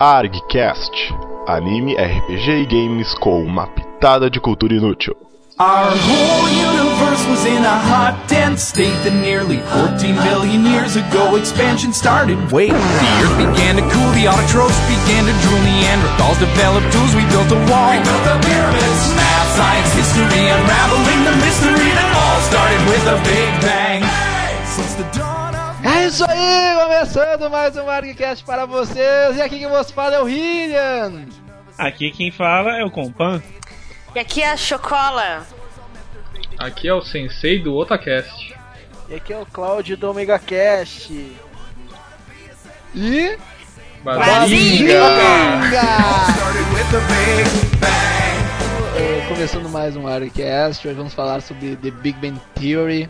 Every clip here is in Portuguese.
ArgCast Anime, RPG e games com uma pitada de cultura inútil. Our whole universe was in a hot, dense state that nearly 14 billion years ago expansion started. Wait, the earth began to cool, the autotrophs began to drool, Neanderthals developed tools, we built a wall. We built the pyramids, math, science, history, unraveling the mystery that all started with a big bang. Since the isso aí, começando mais um ArgCast para vocês. E aqui quem vos fala é o Hillian. Aqui quem fala é o Compan. E aqui é a Chocola. Aqui é o Sensei do Otacast. E aqui é o Cláudio do Omega Cast. E. Bazinga! started with a big bang. começando mais um ArgCast, hoje vamos falar sobre The Big Bang Theory,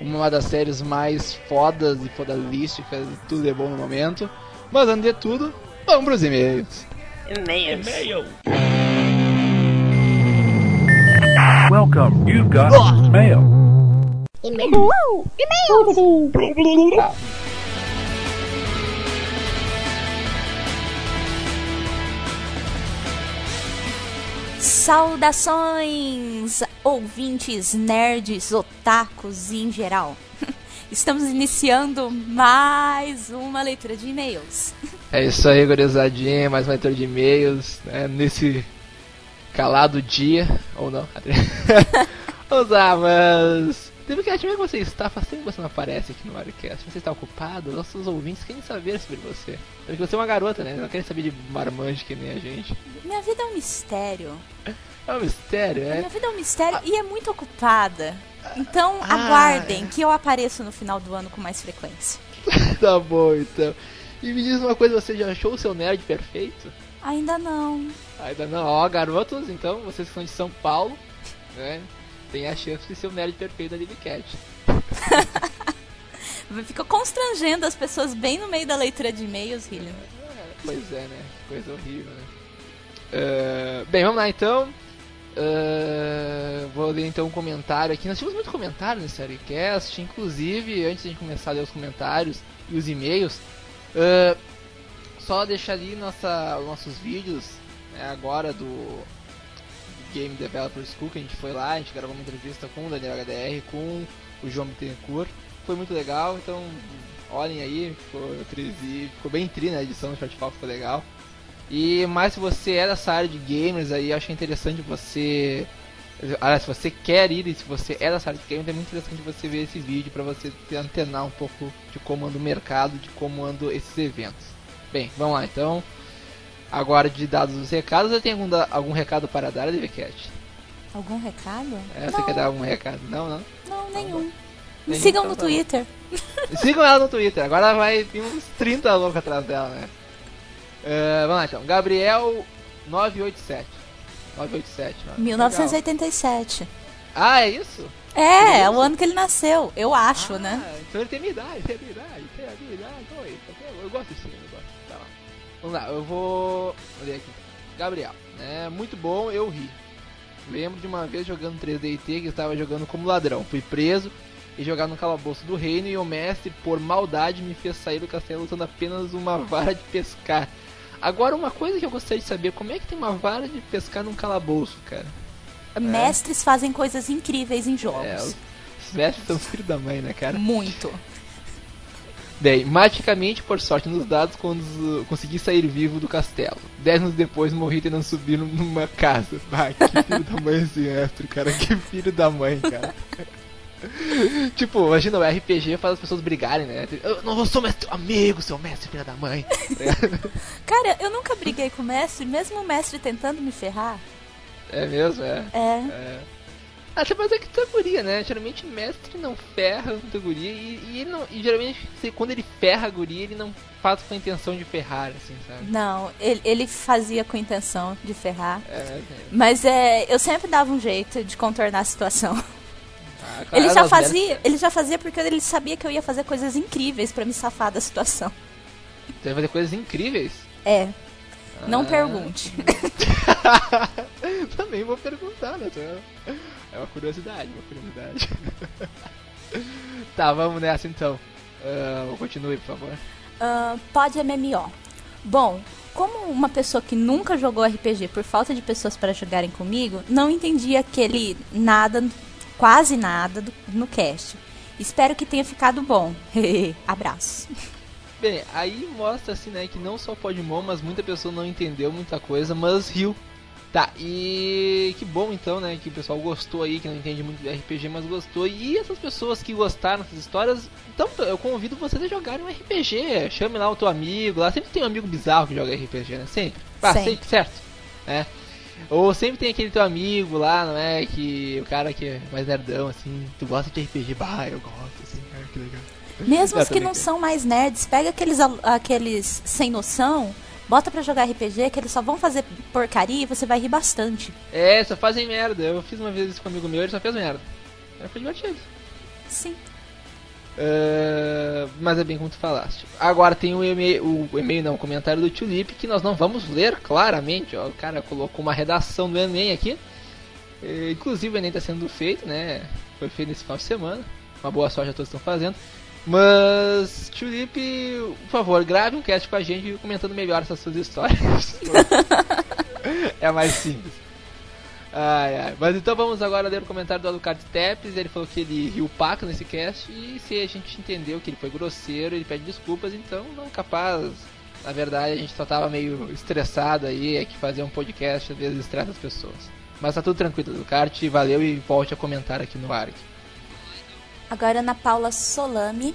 uma das séries mais fodas e fodalísticas de tudo é bom no momento. Mas antes de tudo, vamos pros e-mails. E-mails. Welcome. You've got mail. Saudações, ouvintes, nerds, otakus e em geral. Estamos iniciando mais uma leitura de e-mails. É isso aí, gurizadinha, mais uma leitura de e-mails, né, nesse calado dia, ou não, Vamos lá, mas... É que você está? Faz tempo que você não aparece aqui no Aircast. Você está ocupado? Nossos ouvintes querem saber sobre você. Porque você é uma garota, né? Não querem saber de marmanjo que nem a gente. Minha vida é um mistério. É um mistério, é? Minha vida é um mistério e é muito ocupada. Então Ah. aguardem que eu apareço no final do ano com mais frequência. tá bom, então. E me diz uma coisa, você já achou o seu nerd perfeito? Ainda não. Ainda não. Ó, garotos, então, vocês que são de São Paulo, né? Tem a chance de ser o nerd perfeito da Livcat. Fica constrangendo as pessoas bem no meio da leitura de e-mails, Hillian. Pois é, né? Coisa horrível, né? Eh, bem, vamos lá então. Eh, vou ler então um comentário aqui. Nós tivemos muito comentário nesse Seriecast. Inclusive, antes de começar a ler os comentários e os e-mails, eh, só deixar ali nossa, os nossos vídeos né, agora do Game Developer School, que a gente foi lá, a gente gravou uma entrevista com o Daniel HDR, com o João Bittencourt. Foi muito legal, então olhem aí, ficou, ficou bem tri na edição do Shortfall, ficou legal. E mais se você é dessa área de gamers aí, acho interessante você. Ah, se você quer ir e se você é dessa área de gamers, é muito interessante você ver esse vídeo para você antenar um pouco de como anda o mercado, de como andam esses eventos. Bem, vamos lá então. Agora de dados os recados, você tem algum, da- algum recado para dar, DVCat? Algum recado? É, você quer dar algum recado? Não, não. Não, nenhum. Me sigam então no tá. Twitter. Sigam ela no Twitter, agora vai vir uns 30 loucos atrás dela, né? Eh, vamos lá então, Gabriel 987. 987, mano. 1987. Ah, é isso? É, é o ano que ele nasceu, eu acho, ah, né? Então ele tem minha idade, tem minha idade, Vamos lá, eu vou. Ler aqui. Gabriel, né? Muito bom, eu ri. Lembro de uma vez jogando 3DT que estava jogando como ladrão. Fui preso e jogar no calabouço do reino e o mestre, por maldade, me fez sair do castelo usando apenas uma vara de pescar. Agora, uma coisa que eu gostaria de saber, como é que tem uma vara de pescar num calabouço, cara? Mestres fazem coisas incríveis em jogos. É, os mestres são os filhos da mãe, né, cara? Muito. Bem, magicamente, por sorte nos dados, quando consegui sair vivo do castelo. Dez anos depois, morri tentando subir num- numa casa. Ah, que filho da mãe esse mestre, cara. Que filho da mãe, cara. tipo, imagina, o RPG faz as pessoas brigarem, né? Eu não sou mestre, amigo, seu mestre, filha da mãe. Cara, eu nunca briguei com o mestre, mesmo o mestre tentando me ferrar. É mesmo, é. É. É. Você pode dizer que tu é guria, né? Geralmente mestre não ferra muita guria e, e, ele não, e geralmente quando ele ferra a guria, ele não faz com a intenção de ferrar, assim, sabe? Não, ele, ele fazia com intenção de ferrar. É, é. Mas é, eu sempre dava um jeito de contornar a situação. Ah, claro, Ele já fazia, mulheres- ele já fazia porque ele sabia que eu ia fazer coisas incríveis pra me safar da situação. Você vai fazer coisas incríveis. É, não Ah. pergunte. Também vou perguntar, né? É uma curiosidade, uma curiosidade. tá, vamos nessa então. Ah, continue, por favor. Ah, pode MMO. Bom, como uma pessoa que nunca jogou RPG por falta de pessoas para jogarem comigo, não entendi aquele nada, quase nada do- no cast. Espero que tenha ficado bom. Abraço. Bem, aí mostra assim, né, que não só Podmon, mas muita pessoa não entendeu muita coisa, mas riu. Tá, e que bom então, né, que o pessoal gostou aí, que não entende muito de RPG, mas gostou. E essas pessoas que gostaram dessas histórias, então eu convido vocês a jogarem um RPG. Chame lá o teu amigo, lá sempre tem um amigo bizarro que joga RPG, né? Sempre. Ah, Sempre. sempre, certo. Né? Ou sempre tem aquele teu amigo lá, não é? Que o cara que é mais nerdão, assim, tu gosta de RPG, bah, eu gosto, assim, ah, que legal. Mesmo É, os que não são mais nerds, pega aqueles, aqueles sem noção, bota pra jogar RPG, que eles só vão fazer porcaria e você vai rir bastante. É, só fazem merda. Eu fiz uma vez isso com um amigo meu, ele só fez merda. Aí foi divertido. Sim. Ah, mas é bem como tu falaste. Agora tem o e-mail, o e-mail não, o comentário do Tulip que nós não vamos ler claramente. Ó, o cara colocou uma redação do Enem aqui. Eh, inclusive o Enem está sendo feito, né? Foi feito nesse final de semana. Uma boa sorte a todos estão fazendo. Mas, Tulip, por favor, grave um cast com a gente comentando melhor essas suas histórias. é mais simples. Ai, ai. Mas então vamos agora ler o comentário do Alucard Tepes. Ele falou que ele riu paca nesse cast. E se a gente entendeu que ele foi grosseiro, ele pede desculpas. Então, não capaz. Na verdade, a gente só tava meio estressado aí. É que fazer um podcast às vezes estressa as pessoas. Mas tá tudo tranquilo, Alucard. Valeu e volte a comentar aqui no ARC. Agora Ana Paula Solami,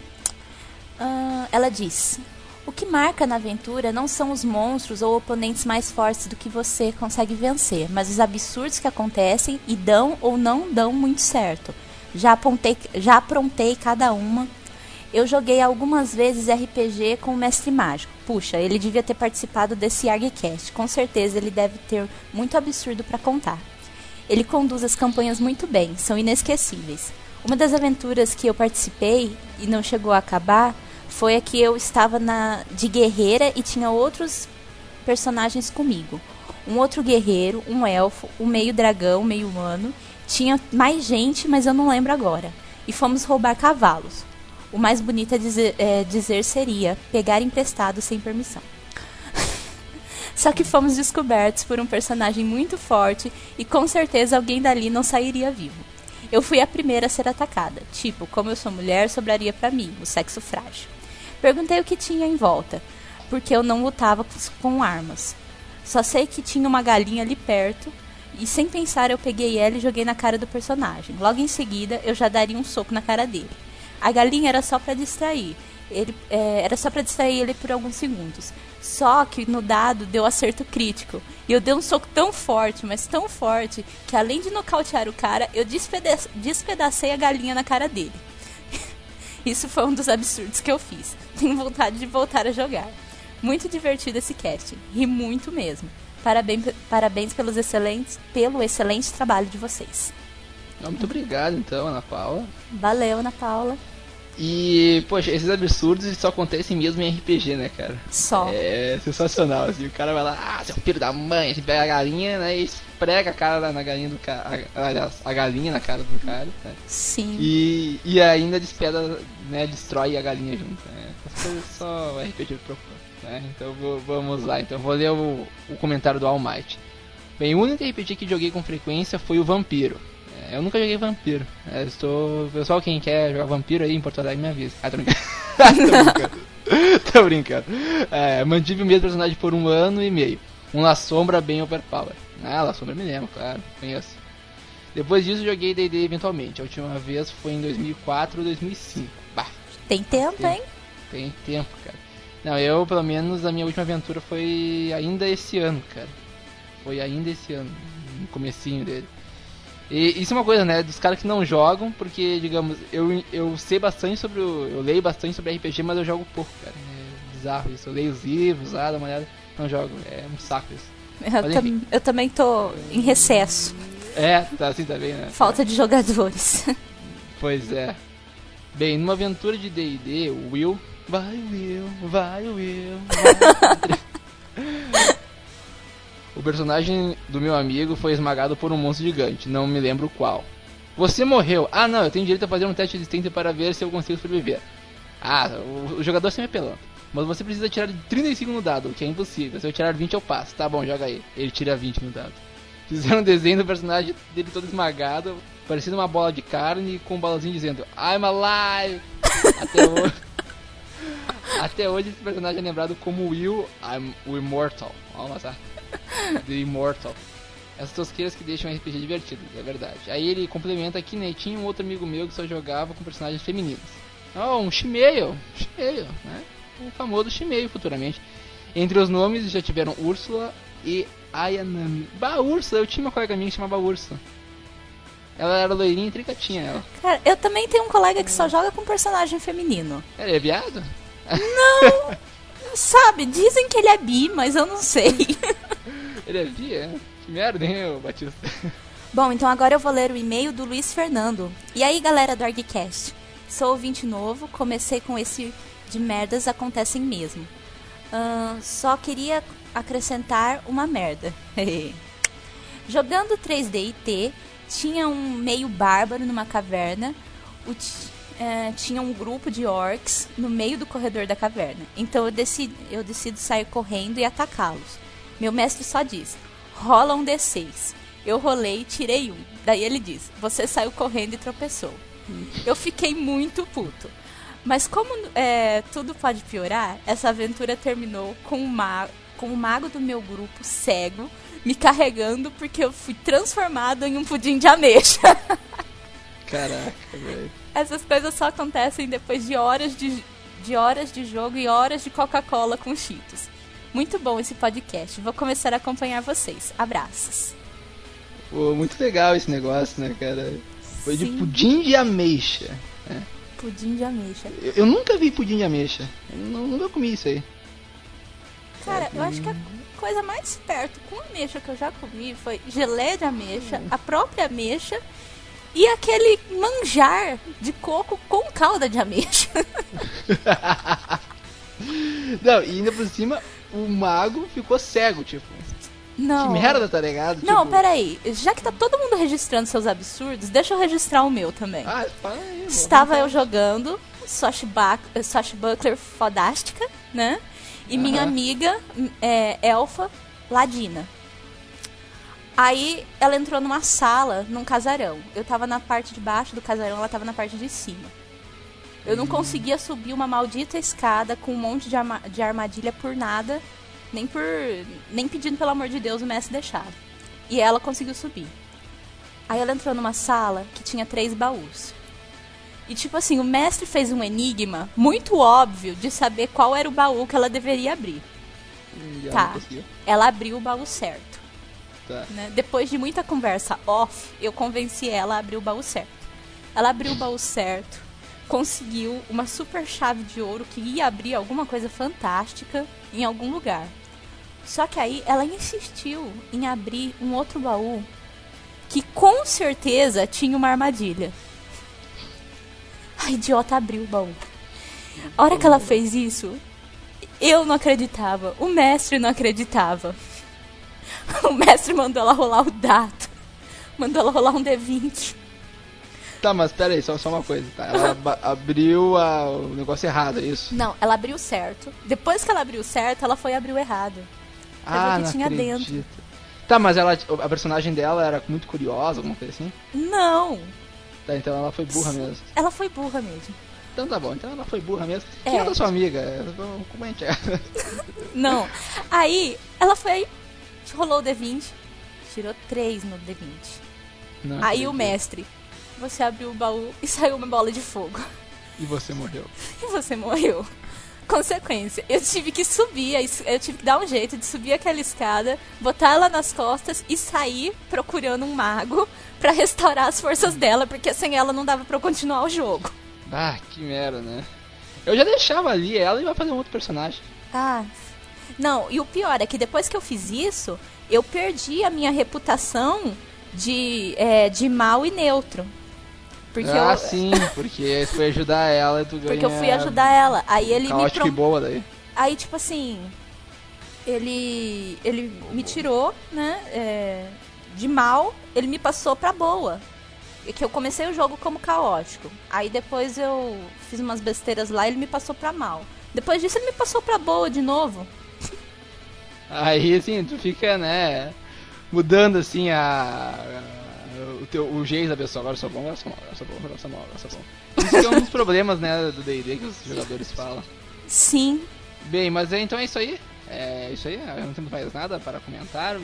ah, ela diz: O que marca na aventura não são os monstros ou oponentes mais fortes do que você consegue vencer, mas os absurdos que acontecem e dão ou não dão muito certo. Já, apontei, já aprontei cada uma. Eu joguei algumas vezes RPG com o Mestre Mágico. Puxa, ele devia ter participado desse ArgCast. Com certeza ele deve ter muito absurdo para contar. Ele conduz as campanhas muito bem, são inesquecíveis. Uma das aventuras que eu participei e não chegou a acabar foi a que eu estava na de guerreira e tinha outros personagens comigo. Um outro guerreiro, um elfo, um meio dragão, meio humano. Tinha mais gente, mas eu não lembro agora. E fomos roubar cavalos. O mais bonito a dizer, é, dizer seria pegar emprestado sem permissão. Só que fomos descobertos por um personagem muito forte e com certeza alguém dali não sairia vivo. Eu fui a primeira a ser atacada. Tipo, como eu sou mulher, sobraria pra mim, o sexo frágil. Perguntei o que tinha em volta, porque eu não lutava com- armas. Só sei que tinha uma galinha ali perto e sem pensar eu peguei ela e joguei na cara do personagem. Logo em seguida, eu já daria um soco na cara dele. A galinha era só pra distrair. Ele, é, era só pra distrair ele por alguns segundos. Só que no dado deu acerto crítico. E eu dei um soco tão forte, mas tão forte, que além de nocautear o cara, eu despeda despedacei a galinha na cara dele. Isso foi um dos absurdos que eu fiz. Tenho vontade de voltar a jogar. Muito divertido esse cast. Ri muito mesmo. Parabéns, parabéns pelos excelentes, pelo excelente trabalho de vocês. Muito obrigado, então, Ana Paula. Valeu, Ana Paula. E, poxa, esses absurdos só acontecem mesmo em RPG, né, cara? Só. É sensacional, assim, o cara vai lá, ah, seu filho da mãe, você pega a galinha, né, e esprega a cara na galinha do cara, aliás, a galinha na cara do cara, né? Sim. E, e ainda despeda, né, destrói a galinha junto, né? Essas coisas só o RPG propõe, né? Então vou- vamos lá, então vou ler o, o comentário do All Might. Bem, o único RPG que joguei com frequência foi o Vampiro. É, eu nunca joguei Vampiro. É, estou... Pessoal, quem quer jogar Vampiro aí em Porto Alegre, me avisa. Ah, tô brincando. tô brincando. tô brincando. É, mantive o mesmo personagem por um ano e meio. Um La Sombra bem overpower. Ah, La Sombra me lembro, claro. Conheço. Depois disso, joguei D&D eventualmente. A última vez foi em 2004 ou 2005. Bah, Tem tempo, Tem. hein? tem tempo, cara. Não, eu, pelo menos, a minha última aventura foi ainda esse ano, cara. Foi ainda esse ano, no comecinho dele. E isso é uma coisa, né, dos caras que não jogam, porque, digamos, eu, eu sei bastante sobre o... Eu leio bastante sobre RPG, mas eu jogo pouco, cara. É bizarro isso. Eu leio os livros lá, dá uma olhada, não jogo. É um saco isso. Eu, Mas tam- eu também tô em recesso. É, tá assim também, né? Falta de jogadores. Pois é. Bem, numa aventura de D&D, o Will... Vai, Will, vai, Will, vai. o personagem do meu amigo foi esmagado por um monstro gigante, não me lembro qual. Você morreu. Ah, não, eu tenho direito a fazer um teste de instinto para ver se eu consigo sobreviver. Ah, o, o jogador sempre é pelando. Mas você precisa tirar 35 no dado, o que é impossível. Se eu tirar 20 eu passo. Tá bom, joga aí. Ele tira 20 no dado. Fizeram um desenho do personagem dele todo esmagado, parecendo uma bola de carne, com um balazinho dizendo I'm alive! Até hoje. Até hoje esse personagem é lembrado como Will, I'm o Immortal. Vamos lá. The Immortal. Essas tosqueiras que deixam o RPG divertido, é verdade. Aí ele complementa que nem tinha um outro amigo meu que só jogava com personagens femininos. Oh, um Shimeio, Shimeio, né? O famoso Shimeio futuramente. Entre os nomes já tiveram Úrsula e Ayanami. Bah, Úrsula, eu tinha uma colega minha que chamava Úrsula. Ela era loirinha e tricatinha, ela. Cara, eu também tenho um colega que só joga com personagem feminino. Ela é viado? Sabe, dizem que ele é bi, mas eu não sei. Ele é bi, é? Que merda, hein, Batista? Bom, então agora eu vou ler o e-mail do Luiz Fernando. E aí, galera do ArgCast? Sou ouvinte novo, comecei com esse de merdas acontecem mesmo. Ahn, só queria acrescentar uma merda. Jogando 3D IT, tinha um meio bárbaro numa caverna. É, tinha um grupo de orcs no meio do corredor da caverna. Então eu decido, eu decido sair correndo e atacá-los. Meu mestre só diz: rola um D6. Eu rolei e tirei um. Daí ele diz: você saiu correndo e tropeçou. Eu fiquei muito puto. Mas como é, tudo pode piorar, essa aventura terminou com o, ma com o mago do meu grupo cego me carregando porque eu fui transformado em um pudim de ameixa. Caraca, velho. Essas coisas só acontecem depois de horas de, de horas de jogo e horas de Coca-Cola com Cheetos. Muito bom esse podcast. Vou começar a acompanhar vocês. Abraços. Pô, muito legal esse negócio, né, cara? Foi de Sim. pudim de ameixa. Pudim de ameixa. Eu, eu nunca vi pudim de ameixa. Eu nu- nunca comi isso aí. Cara, eu acho que a coisa mais perto com ameixa que eu já comi foi geleia de ameixa, a própria ameixa e aquele manjar de coco com calda de ameixa. Não, e ainda por cima, o mago ficou cego, tipo. Não. Que merda, tá ligado? Não, tipo, peraí. Já que tá todo mundo registrando seus absurdos, deixa eu registrar o meu também. Ah, fala aí. Estava eu jogando Swashbuck- Swashbuckler Fodástica, né? E minha Aham. amiga, é, Elfa Ladina. Aí ela entrou numa sala, num casarão. Eu tava na parte de baixo do casarão, ela tava na parte de cima. Eu não conseguia subir uma maldita escada com um monte de, arma- de armadilha por nada, nem por. nem pedindo pelo amor de Deus o mestre deixar. E ela conseguiu subir. Aí ela entrou numa sala que tinha três baús. E tipo assim, o mestre fez um enigma muito óbvio de saber qual era o baú que ela deveria abrir. E ela Tá. Ela abriu o baú certo. Tá. né? Depois de muita conversa off, eu convenci ela a abrir o baú certo. Ela abriu o baú certo, conseguiu uma super chave de ouro que ia abrir alguma coisa fantástica em algum lugar. Só que aí ela insistiu em abrir um outro baú que com certeza tinha uma armadilha. A idiota abriu o baú. A hora que ela fez isso, eu não acreditava, o mestre não acreditava. O mestre mandou ela rolar o dado. Mandou ela rolar um D20. Tá, mas pera aí, só, só uma coisa, tá? Ela abriu a- o negócio errado, é isso? Não, ela abriu certo. Depois que ela abriu certo, ela foi abrir o errado. ah, o que não tinha acredito. dentro. Tá, mas ela, a personagem dela era muito curiosa, alguma coisa assim? Não, Tá, então ela foi burra mesmo. ela foi burra mesmo. Então tá bom, então ela foi burra mesmo. É. Quem é da sua amiga? Vamos comentar. Não. Aí, ela foi rolou o D20, tirou 3 no D20. Não Aí o mestre, você abriu o baú e saiu uma bola de fogo. E você morreu. E você morreu. Consequência, eu tive que subir, eu tive que dar um jeito de subir aquela escada, botar ela nas costas e sair procurando um mago pra restaurar as forças dela, porque sem ela não dava pra eu continuar o jogo. Ah, que merda, né? Eu já deixava ali ela e vai fazer um outro personagem. Ah. Não, e o pior é que depois que eu fiz isso, eu perdi a minha reputação de, é, de mal e neutro. Porque, ah, eu, sim, porque foi ajudar ela e tu ganha... porque eu fui ajudar ela. Aí ele me Caótico prom- e boa daí. Aí, tipo assim, ele ele me tirou, né, é, de mal, ele me passou pra boa. E que eu comecei o jogo como caótico. Aí depois eu fiz umas besteiras lá e ele me passou pra mal. Depois disso ele me passou pra boa de novo. Aí assim, tu fica, né, mudando assim a. o, teu, o jeito da pessoa. Agora eu sou bom, agora eu sou mal, agora eu sou bom, agora eu sou mal, agora eu sou bom. Isso que é um dos problemas, né, do DD que os jogadores falam. Sim. Bem, mas é, então é isso aí. É isso aí, eu não temos mais nada para comentar.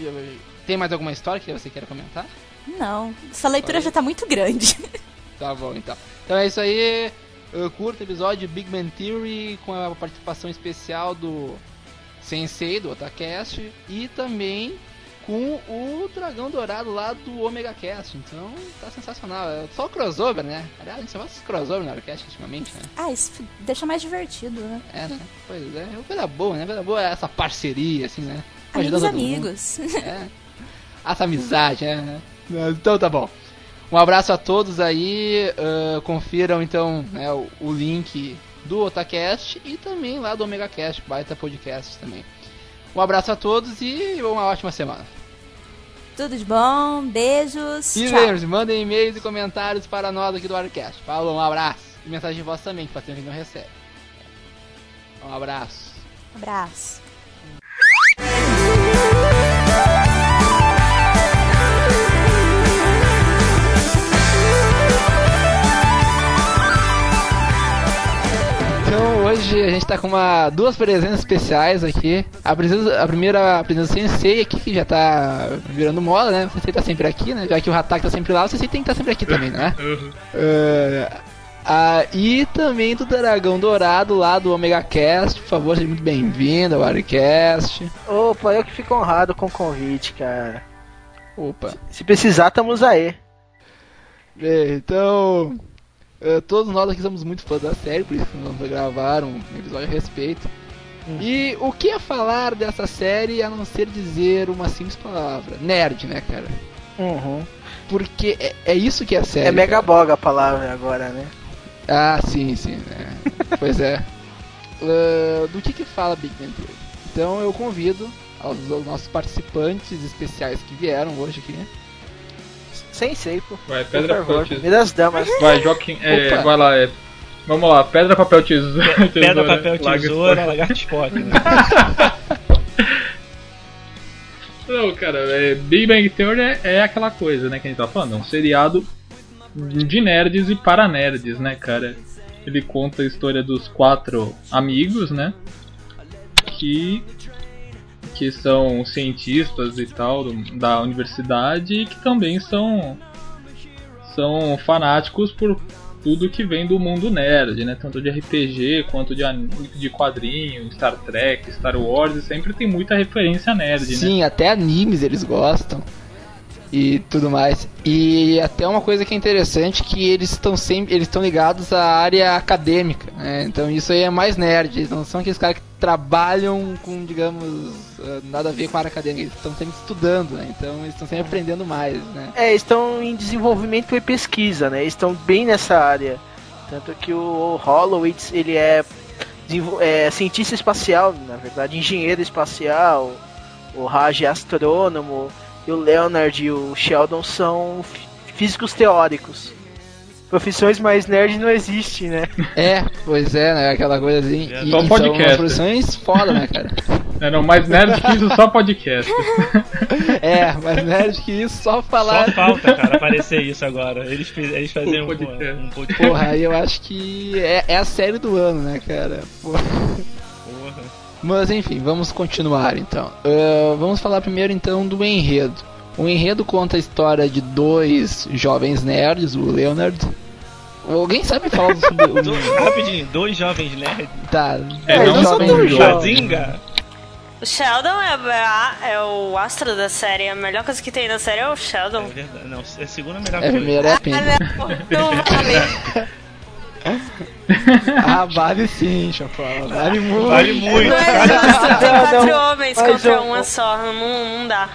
Tem mais alguma história que você queira comentar? Não. Essa leitura já tá muito grande. Tá bom, então. Então é isso aí. Uh, curto episódio de Big Man Theory com a participação especial do Sensei do Otacast e também com o Dragão Dourado lá do Omega Cast. Então tá sensacional. É só o crossover, né? Aliás, a gente só faz crossover no Orcast ultimamente, né? Ah, isso deixa mais divertido, né? É, né? Pois é, é coisa boa, né? Coisa boa é essa parceria, assim, né? Amigos, amigos. É. Essa amizade, né? Então tá bom. Um abraço a todos aí. ah, confiram então né, o, o link do Otacast e também lá do Omega Cast, baita podcast também. Um abraço a todos e uma ótima semana. Tudo de bom, beijos. E lembre-se, mandem e-mails e comentários para nós aqui do Warcast. Falou, um abraço. E mensagem de voz também, que faz tempo que não recebe. Um abraço. Abraço. Então hoje a gente tá com uma, duas presenças especiais aqui. A, presença, a primeira a presença Sensei aqui, que já tá virando moda, né? O Sensei tá sempre aqui, né? Já que o Hatak tá sempre lá, o Sensei tem que estar sempre aqui também, né? É, ah, e também do Dragão Dourado lá do Omega Cast. Por favor, seja muito bem-vindo ao Warcast. Opa, eu que fico honrado com o convite, cara. Opa. Se precisar, estamos aí. Bem, então, eh, todos nós aqui somos muito fãs da série, por isso que vamos gravar um episódio a respeito. E o que é falar dessa série a não ser dizer uma simples palavra? Nerd, né, cara? Uhum. Porque é, é isso que é a série. É mega boga a palavra agora, né? Ah, sim, sim. né? pois é. Ah, do que que fala Big Bang Theory? Então eu convido aos, aos nossos participantes especiais que vieram hoje aqui. Sem sei, pô. Vai, Por pedra, favor, papel, das damas. Vai, Joaquim. É, Opa. vai lá, é. Vamos lá, pedra, papel, tesoura. Pedra, papel, Larga tesoura, lagarto Spock. Né? Não, cara, é, Big Bang Theory é, é aquela coisa, né, que a gente tá falando. É um seriado de nerds e para nerds, né, cara? Ele conta a história dos quatro amigos, né? Que que são cientistas e tal da universidade e que também são são fanáticos por tudo que vem do mundo nerd, né? Tanto de RPG quanto de, de quadrinho, Star Trek, Star Wars, sempre tem muita referência nerd, né? Sim, até animes eles gostam e tudo mais. E até uma coisa que é interessante que eles estão sempre eles estão ligados à área acadêmica, né? Então isso aí é mais nerd, eles não são aqueles caras que trabalham com, digamos, eh, nada a ver com a área acadêmica, eles estão sempre estudando, né? Então eles estão sempre aprendendo mais, né? É, estão em desenvolvimento e pesquisa, né? Estão bem nessa área. Tanto que o Hollowitz, ele é, é cientista espacial, na verdade, engenheiro espacial. O Raj é astrônomo. E o Leonard e o Sheldon são fí- físicos teóricos. Profissões mais nerd não existe, né? É, pois é, né? Aquela coisa assim. É, só e são podcast. umas produções foda, né, cara? É, não, mais nerd que isso, só podcast. É, mas nerd que isso, só falar. Só falta, cara, aparecer isso agora. Eles, eles faziam Um podcast. Um podcast. Porra, aí eu acho que é, é a série do ano, né, cara? Porra. Porra. Mas enfim, vamos continuar então. Ah, vamos falar primeiro então do enredo. O enredo conta a história de dois jovens nerds, o Leonard. Alguém sabe falar sobre o. Do- rapidinho, dois jovens nerds. Tá, É, dois não são jovens tão nerds. jovens. O Sheldon é, a- é o astro da série. A melhor coisa que tem na série é o É Sheldon. verdade. Não, é a segunda melhor É a coisa. primeira é a Ah, Pink. não, não falei. Ah, vale sim, Chapola. Vale muito. Vale muito. Não é justo, tem quatro homens contra uma só. Não, não dá.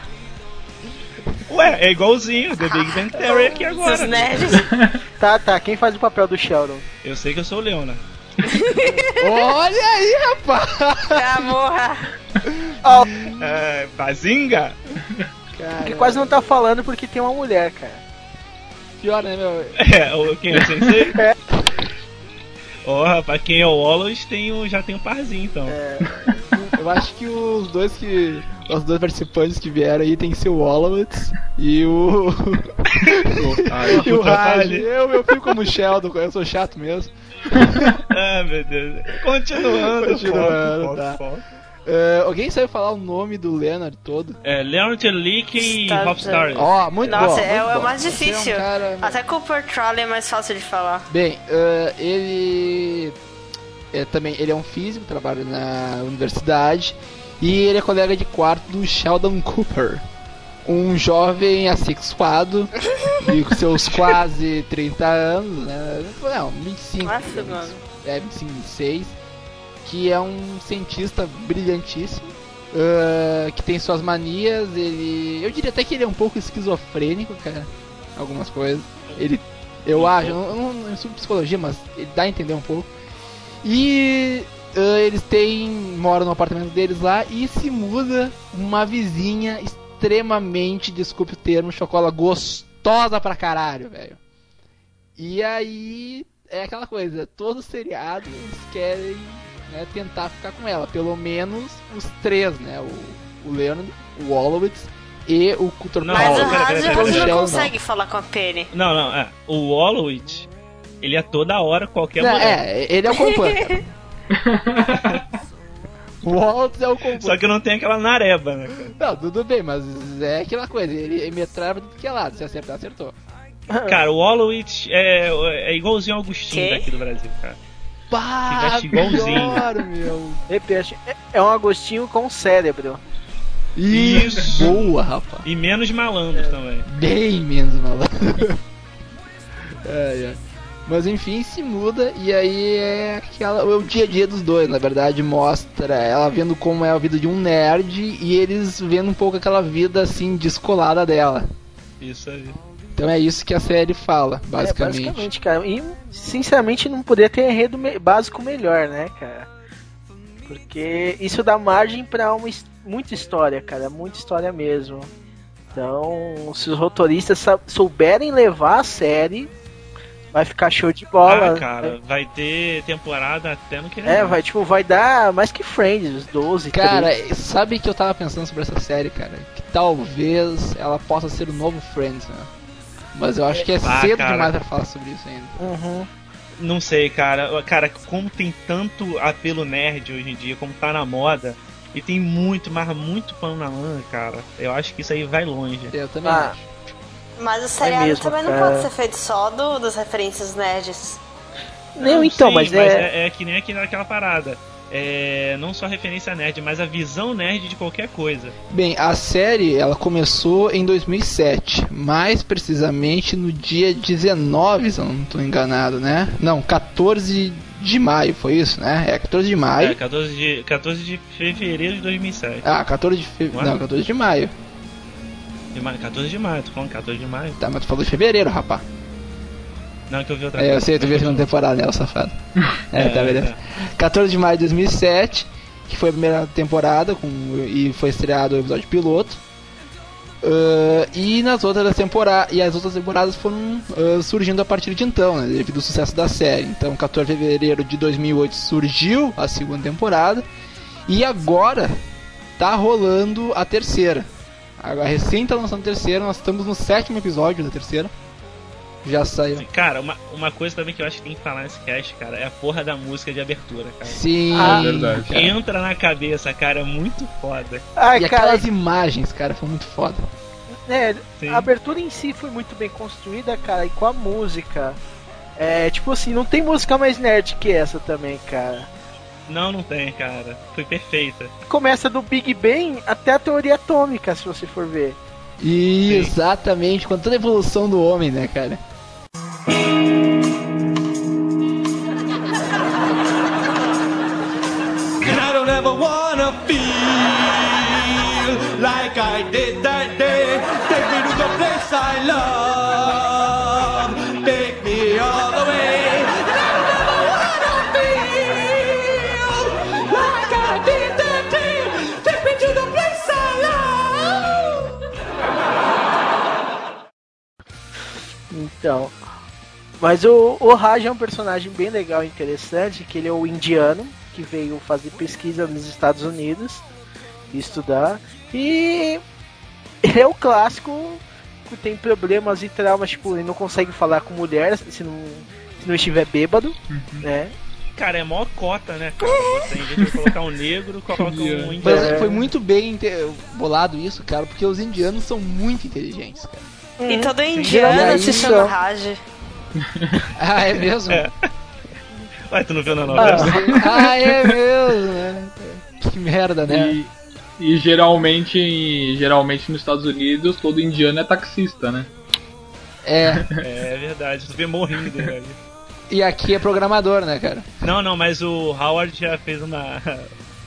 Ué, é igualzinho The Big Bang Theory aqui agora. nerds. Tá, tá. Quem faz o papel do Sheldon? Eu sei que eu sou o Leona. Olha aí, rapaz. Ah, morra. É, Bazinga? Que quase não tá falando porque tem uma mulher, cara. Pior, né, meu? É, o quem é o sensei? Ó, rapaz, quem é o Wallace tem o, já tem um parzinho então. É, Eu acho que os dois que. Os dois participantes que vieram aí tem que ser o Wolowitz e o. e o Raj. Eu, eu fico como Sheldon, eu sou chato mesmo. ah, meu Deus. Continuando, Continuando, foco, tá. foco. Eh, alguém sabe falar o nome do Leonard todo? É, Leonard Leak e Hopstar. Ó, muito Nossa, bom. é, muito é o mais Você é um difícil. cara- Até Cooper Trolley é mais fácil de falar. Bem, eh, ele é também ele é um físico, trabalha na universidade e ele é colega de quarto do Sheldon Cooper, um jovem assexuado e com seus quase 30 anos, né? Não, 25. Nossa, mano. É, 25, 26, que é um cientista brilhantíssimo. eh, que tem suas manias, ele. Eu diria até que ele é um pouco esquizofrênico, cara. Algumas coisas. Ele. Eu acho, eu não, eu não, eu não sou psicologia, mas ele dá a entender um pouco. E ah, eles têm. moram no apartamento deles lá e se muda uma vizinha extremamente, desculpe o termo, chocola gostosa pra caralho, velho. E aí é aquela coisa, todo seriado eles querem né, tentar ficar com ela, pelo menos os três, né? O, o Leonard, o Wolowitz e o Cultor Não, Mas Paulo, o pera, pera, Raj pera, não consegue falar com a Penny. Não, não, é. O Wallowit, ele é toda hora qualquer Não, mulher. é, ele é o completo. o Wolowitz é o completo. Só que não tem aquela nareba, né, cara? Não, tudo bem, mas é aquela coisa, ele, pra tudo que é lado, se acertar, acertou. Cara, o Wallowit é, é igualzinho ao Agostinho daqui do Brasil, cara. Pá, veste igualzinho. adoro, meu. repete, é- é um Agostinho com cérebro. Isso. Boa, rapaz. E menos malandro também. Bem menos malandro. é, é. Mas enfim, se muda e aí é aquela, é o dia a dia dos dois, na verdade, mostra ela vendo como é a vida de um nerd e eles vendo um pouco aquela vida assim descolada dela. Isso aí. Então é isso que a série fala, É, basicamente. basicamente, cara. E, sinceramente, não poderia ter enredo me- básico melhor, né, cara? Porque isso dá margem pra uma, muita história, cara. Muita história mesmo. Então, se os rotoristas sa- souberem levar a série, vai ficar show de bola. Ah, cara, vai ter temporada até no que É, vai, tipo, vai dar mais que Friends, os 12, Cara, 13. sabe que eu tava pensando sobre essa série, cara? Que talvez ela possa ser o novo Friends, né? Mas eu acho que é Ah, cedo cara. demais pra falar sobre isso ainda. Uhum. Não sei, cara. Cara, como tem tanto apelo nerd hoje em dia, como tá na moda, e tem muito, mas muito pano na manga, cara. Eu acho que isso aí vai longe. Eu também Ah, acho. Mas o seriado mesmo, também não cara. pode ser feito só do, das referências nerds. Não, então, Sim, mas, é... é, que nem aqui naquela parada. É, não só referência nerd, mas a visão nerd de qualquer coisa. Bem, a série ela começou em 2007, mais precisamente no dia 19, se eu não estou enganado, né? Não, 14 de maio, foi isso, né? É 14 de É, maio. 14 de, 14 de fevereiro de 2007. Ah, 14 de fevereiro. Não, 14 de maio. De maio, 14 de maio, tô falando 14 de maio. Tá, mas tu falou de fevereiro, rapaz. Não, que eu vi outra É, eu coisa. sei, tu viu a segunda temporada, né, o safado. É, tá, beleza. 14 de maio de 2007, que foi a primeira temporada com, e foi estreado o episódio piloto. Ah, e nas outras temporadas e as outras temporadas foram ah, surgindo a partir de então, né, devido ao sucesso da série. Então, 14 de fevereiro de 2008 surgiu a segunda temporada e agora tá rolando a terceira. Agora recém tá lançando a terceira, nós estamos no sétimo episódio da terceira. Já saiu. Cara, uma, uma coisa também que eu acho que tem que falar nesse cast, cara, é a porra da música de abertura, cara. Sim, Ah, verdade. cara. Entra na cabeça, cara, é muito foda. Ai, E cara, aquelas imagens, cara, foi muito foda. é, Sim. a abertura em si foi muito bem construída, cara, e com a música. É, tipo assim, não tem música mais nerd que essa também, cara. Não, não tem, cara. Foi perfeita. Começa do Big Bang até a teoria atômica, se você for ver. E exatamente, com toda a evolução do homem, né, cara? And I don't ever wanna feel like I did that day. Take me to the place I love. Então. Mas o, o Raj é um personagem bem legal e interessante, que ele é o indiano, que veio fazer pesquisa nos Estados Unidos, estudar, e ele é o clássico que tem problemas e traumas, tipo, ele não consegue falar com mulher se não, se não estiver bêbado, né? Cara, é mó cota, né, cara? Você, em vez de colocar um negro, coloca um Mas indiano. é, foi muito bem bolado isso, cara, porque os indianos são muito inteligentes, cara. E todo E indiano assistindo então- Raj. Ah, é mesmo? É. Ué, tu não viu na novela? ah, é mesmo, né? Que merda, né? E, e geralmente, em- geralmente nos Estados Unidos, todo indiano é taxista, né? É. É verdade, tu vê morrendo, velho. E aqui é programador, né, cara? Não, não, mas o Howard já fez uma,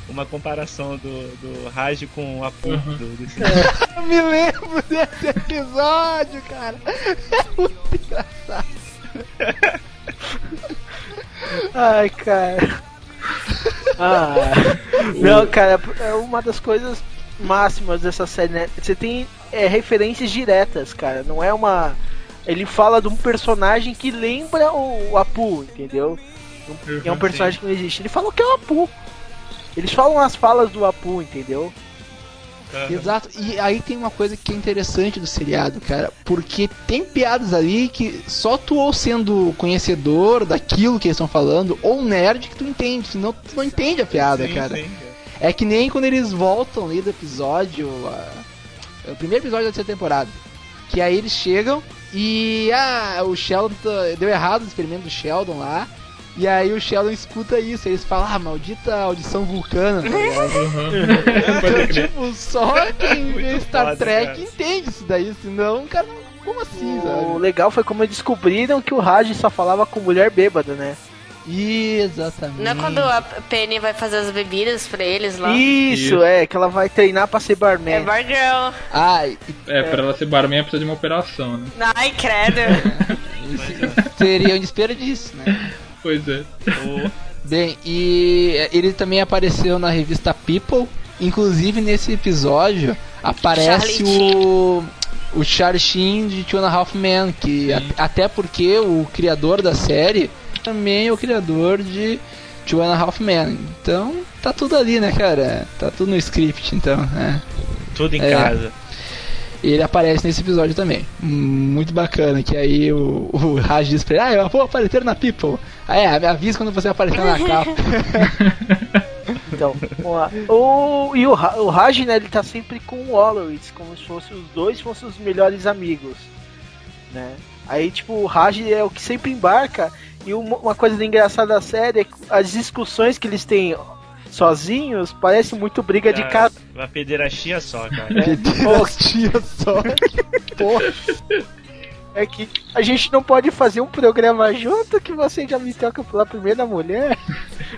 uma comparação do, do Raj com o Apu Uhum. do, desse Eu me lembro desse episódio, cara. É muito engraçado. Ai, cara. Ah, não, cara, é uma das coisas máximas dessa série, né? Você tem é, referências diretas, cara. Não é uma. Ele fala de um personagem que lembra o Apu, entendeu? Um- é um personagem que não existe. Ele falou que é o Apu. Eles falam as falas do Apu, entendeu? Exato. E aí tem uma coisa que é interessante do seriado, cara, porque tem piadas ali que só tu ou sendo conhecedor daquilo que eles estão falando, ou nerd que tu entende, senão tu não entende a piada, Sim, cara. sim, É que nem quando eles voltam ali do episódio, é o primeiro episódio da terceira temporada, que aí eles chegam e ah, o Sheldon deu errado o experimento do Sheldon lá. E aí o Sheldon escuta isso, eles falam, ah, maldita audição vulcana, tá crer. tipo, só quem vê Star foda, Trek cara. entende isso daí, senão, cara, como assim, O sabe? legal foi como eles descobriram que o Raj só falava com mulher bêbada, né? Exatamente. Não é quando a Penny vai fazer as bebidas pra eles lá? Isso, Isso. é, que ela vai treinar pra ser barman. É Bar Girl. Ah, e- É, pra ela ser barman precisa de uma operação, né? Ai, credo. seria um desperdício, né? Pois é. Bem, e ele também apareceu na revista People. Inclusive nesse episódio aparece Charlie o o Charlie Sheen de Two and a Half Men, que a- até porque o criador da série também é o criador de Two and a Half Men. Então tá tudo ali, né, cara? Tá tudo no script, então, né? tudo em É. casa. E ele aparece nesse episódio também. Muito bacana. Que aí o, o Raj diz pra ele: Ah, eu vou aparecer na People. Ah, é, me avisa quando você aparecer na capa. Então, vamos lá. O, e o, o Raj, né, ele tá sempre com o Wolowitz, como se fossem os dois fossem os melhores amigos, né? Aí, tipo, o Raj é o que sempre embarca, e uma, uma coisa engraçada da série é que as discussões que eles têm sozinhos parece muito briga de Ah, casa. Uma pederastia só, cara. Pederastia só. Porra. É que a gente não pode fazer um programa junto que você já me troca pela primeira mulher.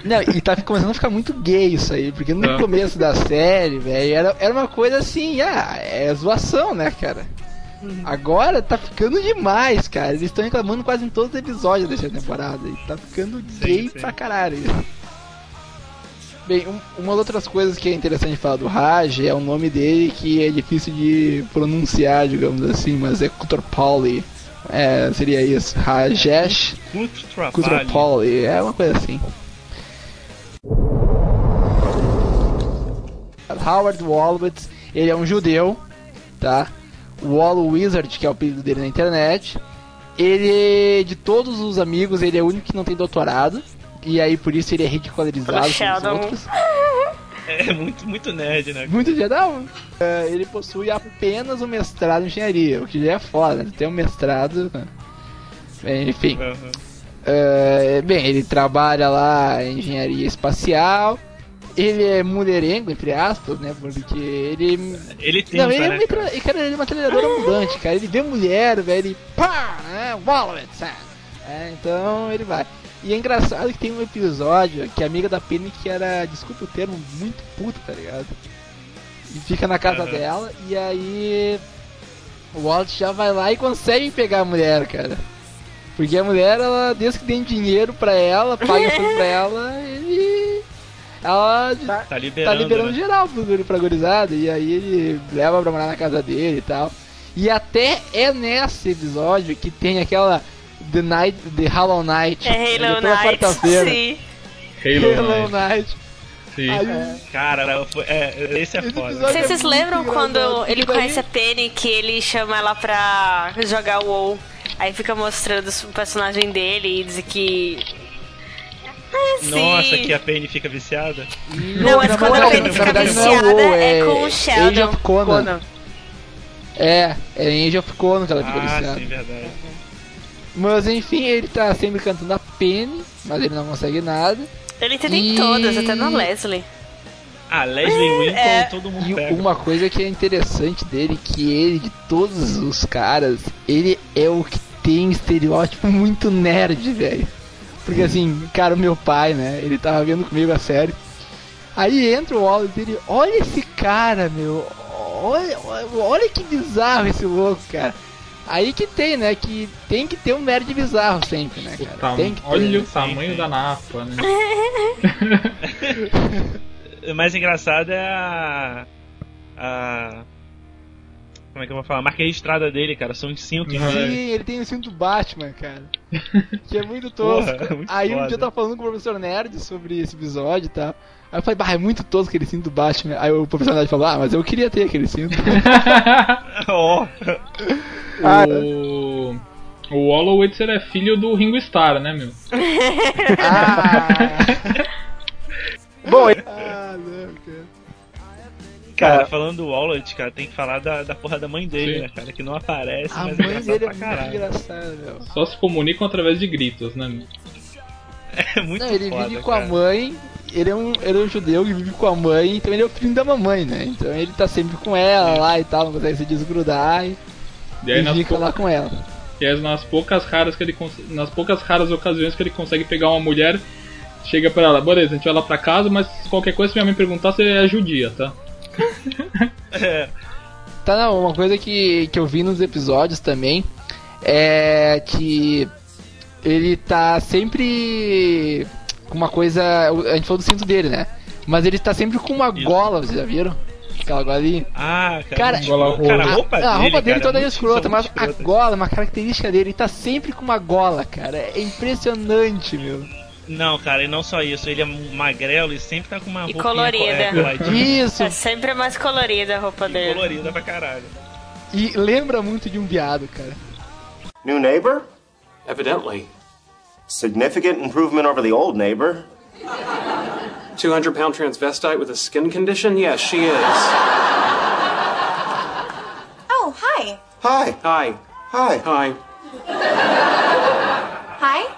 Não, e tá começando a ficar muito gay isso aí, porque no Ah. começo da série, velho, era, era uma coisa assim, ah, é zoação, né, cara? Agora tá ficando demais, cara. Eles estão reclamando quase em todos os episódios dessa temporada. E tá ficando gay sim. pra caralho. Bem, um, uma das outras coisas que é interessante falar do Raj é o nome dele que é difícil de pronunciar, digamos assim, mas é Kutrapali. É, seria isso. Rajesh. Kutrapali. É uma coisa assim. Howard Wolowitz, ele é um judeu, tá? Wall Wizard, que é o apelido dele na internet. Ele, de todos os amigos, ele é o único que não tem doutorado. E aí, por isso, ele é ridicularizado pelos outros. É muito, muito nerd, né? Muito geral. É, ele possui apenas um mestrado em engenharia, o que já é foda, né? Tem um mestrado. Bem, Enfim. Uhum. Bem, ele trabalha lá em engenharia espacial. Ele é mulherengo, entre aspas, né? Porque ele. Ele tenta, Não, ele é, né, uma cara? tra... cara, ele é uma treinadora ambulante, cara. Ele vê mulher, velho, ele. Pá! Né? Wallowitz! É, então ele vai. E é engraçado que tem um episódio que a amiga da Penny que era, desculpa o termo, muito puta, tá ligado? E fica na casa Aham. dela e aí o Walt já vai lá e consegue pegar a mulher, cara. Porque a mulher, ela, desde que tem dinheiro pra ela, paga tudo pra ela, ele. Ela Tá tá liberando. liberando né? geral pro pra gurizada. E aí ele leva pra morar na casa dele e tal. E até é nesse episódio que tem aquela The Night, The Hollow Knight. É Halo quarta-feira. sim. Halo, Halo Knight. Knight. Sim. Aí, Cara, foi- é, esse é Esse foda. Vocês, vocês é muito lembram quando ele conhece a Penny que ele chama ela pra jogar o WoW? Aí fica mostrando o personagem dele e diz que. Ah. Nossa, que a Penny fica viciada. Não, mas na quando a Penny fica verdade não é viciada WoW, é, é com o Age Sheldon. of Conan. É, é em Age of Conan que ela fica Ah, viciada. sim, verdade. Mas enfim, ele tá sempre cantando a Penny, mas ele não consegue nada. Ele tem em E- todas, até na Leslie. Ah, Leslie Winkle, É. todo mundo E pega. uma coisa que é interessante dele, que ele, de todos os caras, ele é o que tem estereótipo muito nerd, velho. Porque assim, cara, o meu pai, né, ele tava vendo comigo a série. Aí entra o Wallace dele, olha esse cara, meu. Olha, olha, olha que bizarro esse louco, cara. Aí que tem, né, que tem que ter um nerd bizarro sempre, né, O cara. tam- Tem que ter. Olha o sim, tamanho sim. da napa, né? O mais engraçado é a. A. Como é que eu vou falar? A marca registrada dele, cara. São cinco Uhum. Sim, ele tem o cinto Batman, cara. Que é muito tosco. Porra, muito Aí um foda. dia eu tava falando com o professor Nerd sobre esse episódio e tal. Aí eu falei, bah, é muito tosco aquele cinto do Batman. Aí o professor Nerd falou, ah, mas eu queria ter aquele cinto. Ó, O. O Hollowitzer é filho do Ringo Starr, né, meu? ah, Bom, ele- ah, não, cara. cara, falando do Wallet, cara, tem que falar da, da porra da mãe dele, Sim. né, cara? Que não aparece, A mas é mãe engraçado dele é pra muito engraçada, meu. Só se comunicam através de gritos, né, meu? É muito Não, ele foda, vive com a cara. mãe, ele é, um, ele é um judeu que vive com a mãe, então ele é o filho da mamãe, né? Então ele tá sempre com ela lá e tal, não consegue se desgrudar e, E aí e fica pou- lá com ela. e aí nas poucas raras que ele cons- nas poucas raras ocasiões que ele consegue pegar uma mulher, chega pra ela, beleza, a gente vai lá pra casa, mas qualquer coisa se minha mãe perguntar, você é judia, tá? É, Tá, não, uma coisa que, que eu vi nos episódios também é que ele tá sempre com uma coisa. A gente falou do cinto dele, né? Mas ele tá sempre com uma Isso. gola, vocês já viram? Aquela golinha. Ah, cara. Cara, gola cara, a roxa. roupa a, dele, a roupa dele cara, toda é muito- escrota, mas a gola, uma característica dele, ele tá sempre com uma gola, cara. É impressionante, meu. Não, cara, e não só isso, ele é magrelo e sempre tá com uma E roupinha colorida. co- é, Isso, É sempre mais colorida a roupa e dele. colorida pra caralho. e lembra muito de um viado, cara. New neighbor? Evidently. Significant improvement over the old neighbor. 200 pound transvestite with a skin condition? Yes, she is. Oh, hi. Hi. Hi. Hi. Hi. Hi.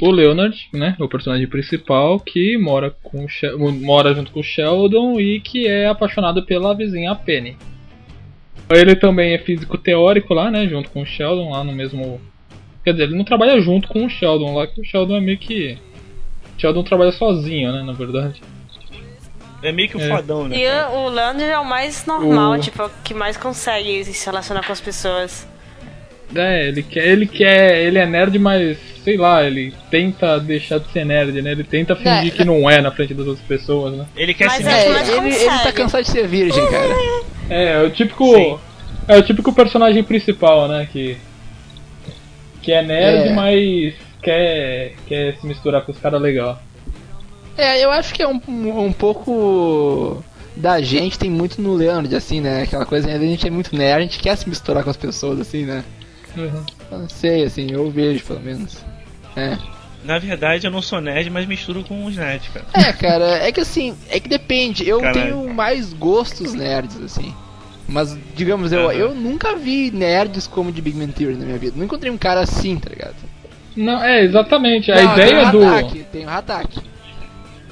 O Leonard, né, o personagem principal que mora com mora junto com o Sheldon e que é apaixonado pela vizinha Penny. Ele também é físico teórico lá, né, junto com o Sheldon lá no mesmo Quer dizer, ele não trabalha junto com o Sheldon lá, que o Sheldon é meio que o Sheldon trabalha sozinho, né, na verdade. É meio que o É. fodão, né? E cara? o, o Leandro é o mais normal, O- tipo, é o que mais consegue se relacionar com as pessoas. É, ele quer, ele quer, ele é nerd, mas sei lá, ele tenta deixar de ser nerd, né? Ele tenta fingir É. que não é na frente das outras pessoas, né? Ele quer Mas se é, É, mas ele, ele tá cansado de ser virgem, cara. É, é o típico. Sim. É o típico personagem principal, né? Que. Que é nerd, É. mas quer, quer se misturar com os caras legal. É, eu acho que é um, um pouco da gente, tem muito no Leonard, assim, né? Aquela coisa, a gente é muito nerd, a gente quer se misturar com as pessoas, assim, né? Uhum. Eu não sei, assim, eu vejo pelo menos. É. Na verdade, eu não sou nerd, mas misturo com os nerds, cara. É, cara, é que assim, é que depende. Eu Caralho. tenho mais gostos nerds, assim. Mas, digamos, eu, eu nunca vi nerds como de Big Man Theory na minha vida. Não encontrei um cara assim, tá ligado? Não, é, exatamente. A Não, ideia tem do. o Hatak, tem o Hatak.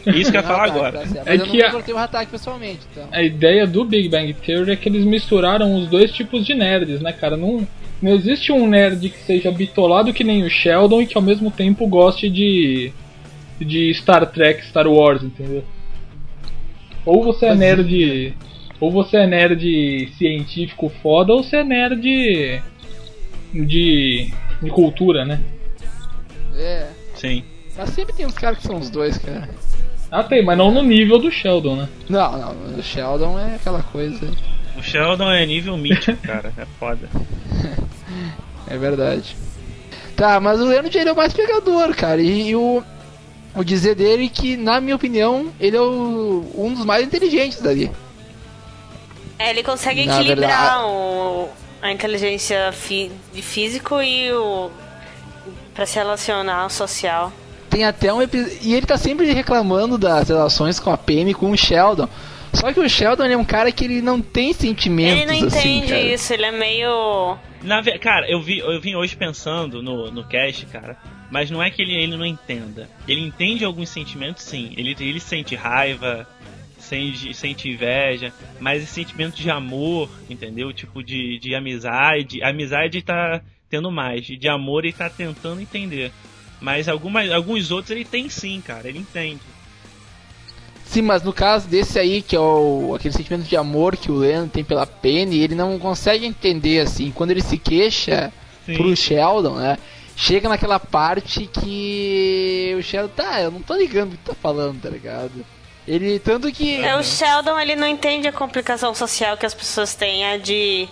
Isso que eu ia falar agora. tá. É Mas eu que não a- o Hatak pessoalmente, então. A ideia do Big Bang Theory é que eles misturaram os dois tipos de nerds, né, cara? Não, não existe um nerd que seja bitolado que nem o Sheldon e que ao mesmo tempo goste de. de Star Trek, Star Wars, entendeu? Ou você é nerd. Ou você é nerd científico foda, ou você é nerd de. de. de cultura, né? É. Sim. Mas sempre tem uns caras que são os dois, cara. Ah, tem, mas não no nível do Sheldon, né? Não, não, o Sheldon é aquela coisa. O Sheldon é nível mítico, cara. É foda. É verdade. Tá, mas o Leonard ele é o mais pegador, cara. E, e o, o dizer dele que, na minha opinião, ele é o, um dos mais inteligentes dali. É, ele consegue Na equilibrar verdade- o, a inteligência fi, de físico e o. pra se relacionar social. Tem até um episódio. E ele tá sempre reclamando das relações com a Pam e com o Sheldon. Só que o Sheldon é um cara que ele não tem sentimentos Ele não assim, entende cara. isso, ele é meio. Na cara, eu, vi, eu vim hoje pensando no, no cast, cara. Mas não é que ele, ele não entenda. Ele entende alguns sentimentos, sim. Ele, ele sente raiva, sente, sente inveja. Mas esse sentimento de amor, entendeu? Tipo, de, de amizade. Amizade tá tendo mais. De amor ele tá tentando entender. Mas algumas, alguns outros ele tem sim, cara. Ele entende. Sim, mas no caso desse aí, que é o, aquele sentimento de amor que o Leonard tem pela Penny, ele não consegue entender assim. Quando ele se queixa Sim. pro Sheldon, né? Chega naquela parte que o Sheldon, tá, eu não tô ligando o que tá falando, tá ligado? Ele, tanto que. É, o Sheldon, ele não entende a complicação social que as pessoas têm, a de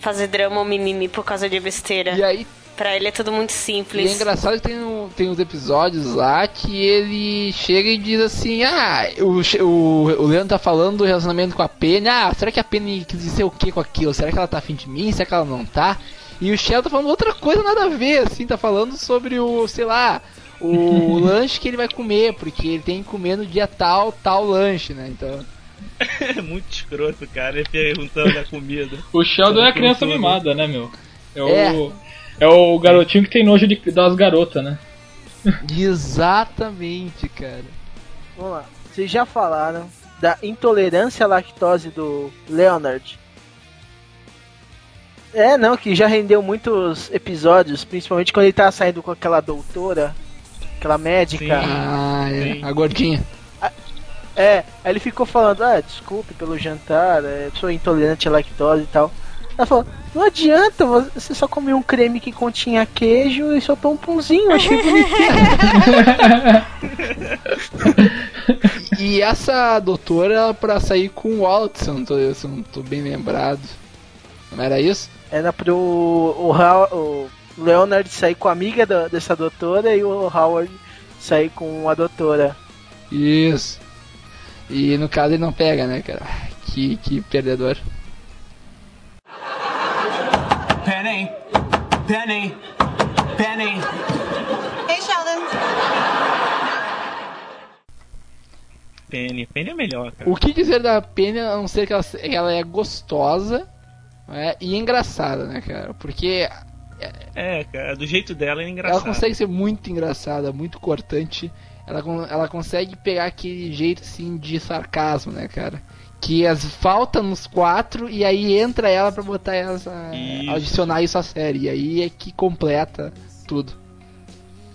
fazer drama ou mimimi por causa de besteira. E aí, Pra ele é tudo muito E simples. é engraçado que tem, um, tem uns episódios lá que ele chega e diz assim: Ah, o, o, o Leandro tá falando do relacionamento com a Penny. Ah, será que a Penny quis dizer o que com aquilo? Será que ela tá afim de mim? Será que ela não tá? E o Sheldon tá falando outra coisa nada a ver, assim, tá falando sobre o, sei lá, o lanche que ele vai comer, porque ele tem que comer no dia tal, tal lanche, né? Então. É muito escroto, cara. Ele perguntando da comida. O Sheldon é a criança perguntando. mimada, né, meu? É o, É. é o garotinho que tem nojo de, das garotas, né? Exatamente, cara. Vamos lá. Vocês já falaram da intolerância à lactose do Leonard. É, não, que já rendeu muitos episódios, principalmente quando ele tá saindo com aquela doutora, aquela médica. Ah, é. Sim. A gordinha. É, aí ele ficou falando, ah, desculpe pelo jantar, é, sou intolerante à lactose e tal. Ela falou, não adianta, você só comeu um creme que continha queijo e soltou um pãozinho, achei bonitinho. E essa doutora pra sair com o Walt, se eu não tô, eu não tô bem lembrado. Não era isso? Era pro o, Hao- o Leonard sair com a amiga da- dessa doutora e o Howard sair com a doutora. Isso. E no caso ele não pega, né, cara? Que, que perdedor. Penny! Penny! Penny! Hey, Sheldon. Penny. Penny é melhor, cara. O que dizer da Penny a não ser que ela, ela é gostosa né, e engraçada, né, cara? Porque É, cara. Do jeito dela é ela engraçado. consegue ser muito engraçada, muito cortante. Ela, ela consegue pegar aquele jeito assim de sarcasmo, né, cara? Que as falta nos quatro e aí entra ela pra botar essa. Isso. adicionar isso à série. E aí é que completa tudo.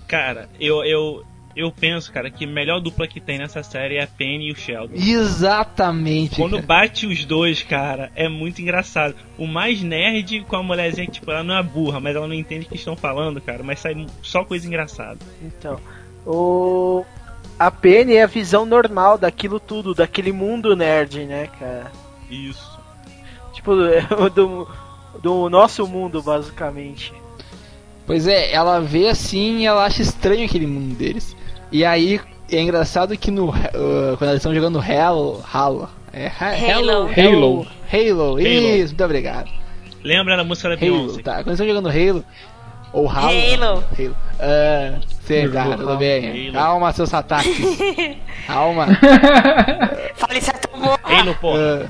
Cara, eu, eu, eu penso, cara, que a melhor dupla que tem nessa série é a Penny e o Sheldon. Exatamente. Quando cara. bate os dois, cara, é muito engraçado. O mais nerd com a mulherzinha que, tipo, ela não é burra, mas ela não entende o que estão falando, cara, mas sai só coisa engraçada. Então, o a Penny é a visão normal daquilo tudo, daquele mundo nerd, né, cara? Isso. Tipo, do, do nosso mundo, basicamente. Pois é, ela vê assim e ela acha estranho aquele mundo deles. E aí é engraçado que no uh, quando eles estão jogando Halo, Halo, é Ha- Halo. Halo, Halo, isso, muito obrigado. Lembra da música da Halo, Beyoncé? tá? Quando eles estão jogando Halo ou Halo, Halo. Halo. Sei, tá, tudo bem. Halo. Calma, seus ataques. Calma. Fale certo amor. Halo, porra. Ah,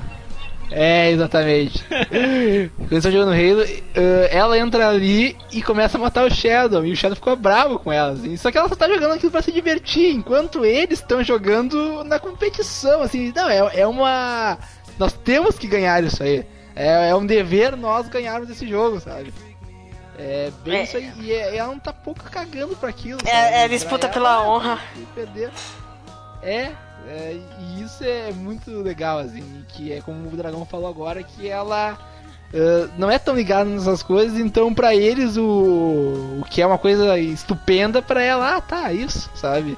é, exatamente. Quando eles estão jogando Halo, ah, ela entra ali e começa a matar o Shadow. E o Shadow ficou bravo com ela. Assim. Só que ela só tá jogando aquilo pra se divertir, enquanto eles estão jogando na competição. Assim, não, é, é uma. Nós temos que ganhar isso aí. É, é um dever nós ganharmos esse jogo, sabe? É bem É. isso aí. E é- ela não tá pouco cagando pra aquilo. É- sabe? é disputa ela, pela honra. perder. É, é, e isso é muito legal, assim, que é como o Dragão falou agora, que ela ah, não é tão ligada nessas coisas, então pra eles o, o que é uma coisa estupenda, pra ela, ah, tá, isso, sabe?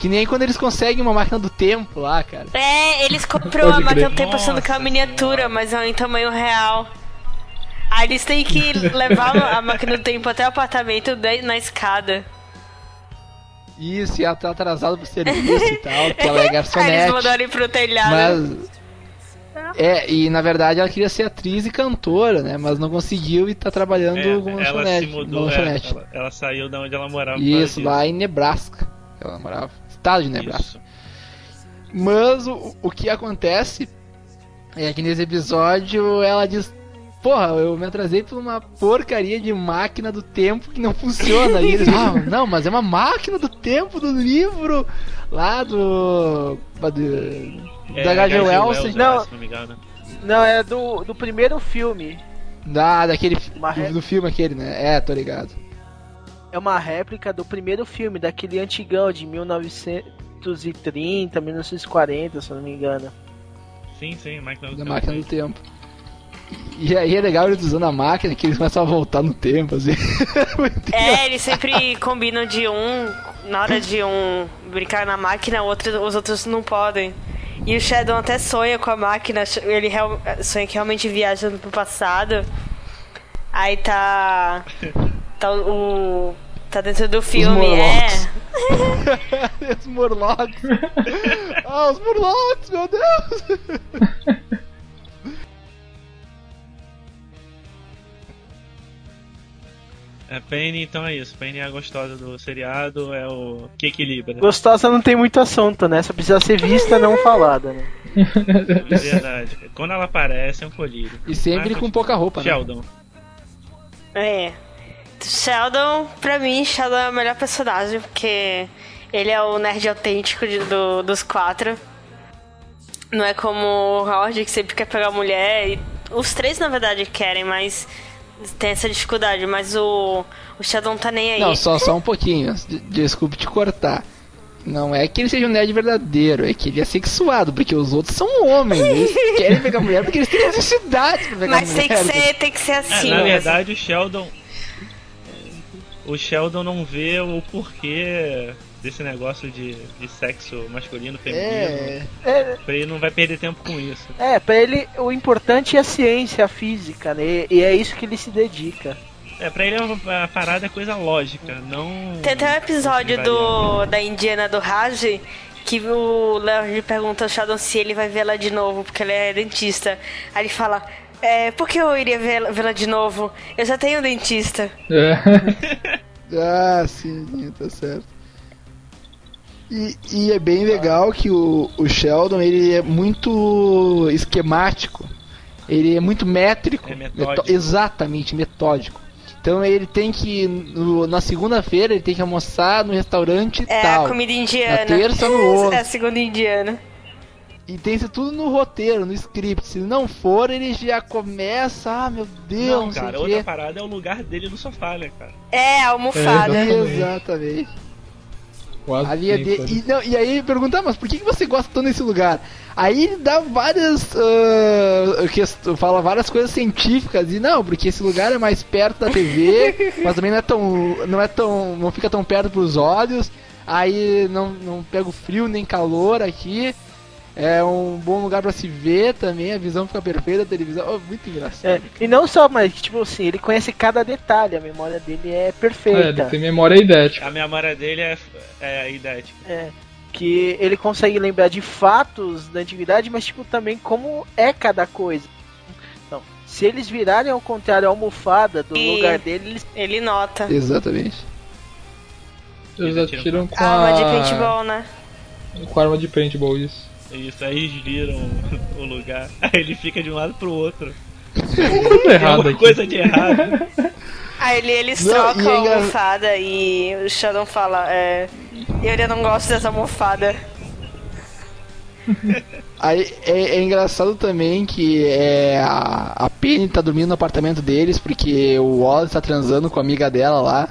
Que nem quando eles conseguem uma máquina do tempo lá, cara. É, eles compram a máquina do tempo achando que é uma miniatura, mas é em tamanho real. Aí eles têm que levar a máquina do tempo até o apartamento da- na escada. Isso, e ela tá atrasada pro serviço e tal, porque ela é Aí eles garçonete. mandaram ir pro telhado. Mas. É, e na verdade ela queria ser atriz e cantora, né? Mas não conseguiu e tá trabalhando É, como ela lanchonete. se mudou, é, ela, ela saiu da onde ela morava. Isso, lá em Nebraska. Ela morava. Estado de Nebraska. Isso. Mas o, o que acontece é que nesse episódio ela diz: Porra, eu me atrasei por uma porcaria de máquina do tempo que não funciona. E eles, ah, não, mas é uma máquina do tempo do livro lá do. do É, da H.G. Wells. Não. se não me engano. Não, é do, do primeiro filme. Da, daquele. Do, do filme aquele, né? É, tô ligado. É uma réplica do primeiro filme, daquele antigão de 1930, 1940, se eu não me engano. Sim, sim, máquina do Da tempo. máquina do tempo. E aí é legal eles usando a máquina que eles começam a voltar no tempo, assim. É, eles sempre combinam de um, na hora de um brincar na máquina, outro, os outros não podem. E o Shadow até sonha com a máquina, ele real- sonha que realmente viaja pro passado. Aí tá. Tá o. Tá dentro do filme, é. os Morlocks. ah, os Morlocks, meu Deus. É, Penny, então é isso. Penny é a gostosa do seriado, é o que equilibra. Gostosa não tem muito assunto, né? Só precisa ser vista, não falada, né? É verdade. Quando ela aparece, é um colírio. E sempre Mas, com pouca roupa, né? Sheldon. É. Sheldon, pra mim, Sheldon é o melhor personagem, porque ele é o nerd autêntico de- do- dos quatro. Não é como o Howard, que sempre quer pegar mulher. E os três, na verdade, querem, mas tem essa dificuldade. Mas o, o Sheldon tá nem aí. Não, só, só um pouquinho. Desculpe te cortar. Não é que ele seja um nerd verdadeiro, é que ele é sexuado, porque os outros são homens. Eles querem pegar mulher porque eles têm necessidade pra pegar Mas mulher. tem que ser, tem que ser É, assim. na mesmo. verdade, o Sheldon. O Sheldon não vê o porquê desse negócio de, de sexo masculino, feminino. É. É, Pra ele não vai perder tempo com isso. é, pra ele o importante é a ciência, a física, né? E, é isso que ele se dedica. É, pra ele a, a parada é coisa lógica, não. Tem até um episódio do, da Indiana do Raj que o Léo pergunta ao Sheldon se ele vai vê-la de novo, porque ele é dentista. Aí ele fala: é, por que eu iria vê-la vê-la de novo? Eu já tenho um dentista. É. Ah, sim, tá certo. E, e é bem legal que o, o Sheldon ele é muito esquemático, ele é muito métrico, É metódico. Meto- exatamente metódico. Então ele tem que no- na segunda-feira ele tem que almoçar no restaurante É tal. a comida indiana. Na terça no outro. É a segunda indiana. E tem isso tudo no roteiro, no script. Se não for, ele já começa, ah, meu Deus, Não, não, sei cara, o outra quê. parada é o lugar dele no sofá, né, cara? É, a almofada. É, Exatamente. Quase Ali é de... e, não, e aí ele pergunta, "Ah, mas por que que você gosta tanto desse lugar? Aí ele dá várias. quest- fala várias coisas científicas. E não, porque esse lugar é mais perto da TV, mas também não é tão. não é tão. não fica tão perto pros olhos. Aí não, não pega o frio nem calor aqui. É um bom lugar pra se ver também, a visão fica perfeita da televisão. Oh, muito engraçado. É, e não só, mas tipo assim, ele conhece cada detalhe, a memória dele é É, perfeita. ele tem memória idética. A memória dele é, é idética. É, que ele consegue lembrar de fatos da antiguidade, mas tipo também como é cada coisa. Então, se eles virarem ao contrário a almofada do E- lugar dele, eles Ele nota. Exatamente. Eles atiram com Arma a... de paintball, né? Com arma de paintball, isso. Isso, aí eles viram o lugar. Aí ele fica de um lado pro outro. Tem errada alguma aqui. coisa de errado. Aí ele, eles Não, trocam e é a engra- almofada e o Sheldon fala: é, Eu ainda não gosto dessa almofada. Aí é, é engraçado também que é, a, a Penny tá dormindo no apartamento deles porque o Wallace tá transando com a amiga dela lá.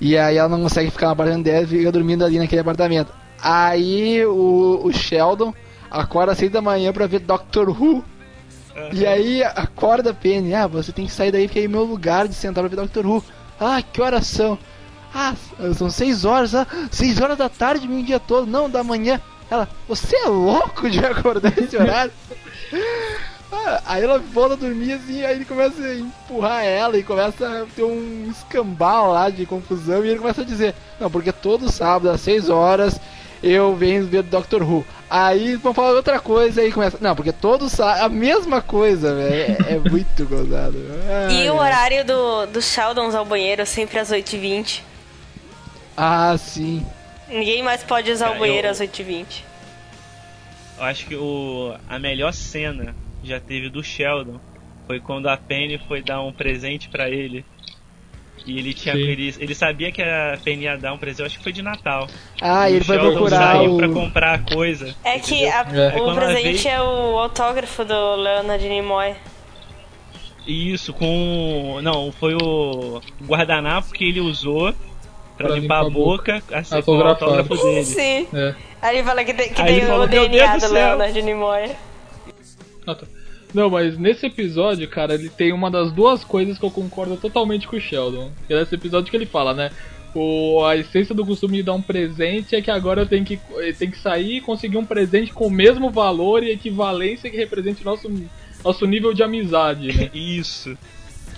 E aí ela não consegue ficar no apartamento dela e fica dormindo ali naquele apartamento. Aí o, o Sheldon acorda às seis da manhã pra ver Doctor Who. E aí acorda a Penny, ah, você tem que sair daí porque é meu lugar de sentar pra ver Doctor Who. Ah, que horas são? Ah, são seis horas, ah, seis horas da tarde, meio dia todo, não, da manhã. Ela, você é louco de acordar esse horário? Ah, Aí ela volta a dormir assim, aí ele começa a empurrar ela e começa a ter um escambau lá de confusão e ele começa a dizer, não, porque todo sábado às 6 horas eu venho ver Doctor Who. Aí vão falar outra coisa e começa. Não, porque todo sábado. A mesma coisa, velho. É, é muito gozado. Ai, E o horário do, do Sheldons ao banheiro sempre às 8h20. Ah, sim. Ninguém mais pode usar Cara, o banheiro eu- às 8h20. Eu acho que o, a melhor cena que já teve do Sheldon foi quando a Penny foi dar um presente pra ele. E ele tinha ele, ele sabia que a Penny ia dar um presente, eu acho que foi de Natal. Ah, e ele Sheldon procurar saiu o. pra comprar a coisa. É que a- É. o presente veio- é o autógrafo do Leonard Nimoy. Isso, com. Não, foi o guardanapo que ele usou pra, Pra limpar a limpar a boca, assim, com o autógrafo dele. Sim. É. Aí ele fala que tem, que tem o "Meu DNA do do céu." Leonard Nimoy. Ah, tá. Não, mas nesse episódio, cara, ele tem uma das duas coisas que eu concordo totalmente com o Sheldon. Que é nesse episódio que ele fala, né? O, a essência do costume de dar um presente é que agora eu tenho que, eu tenho que sair e conseguir um presente com o mesmo valor e equivalência que represente nosso, nosso nível de amizade, né? Isso.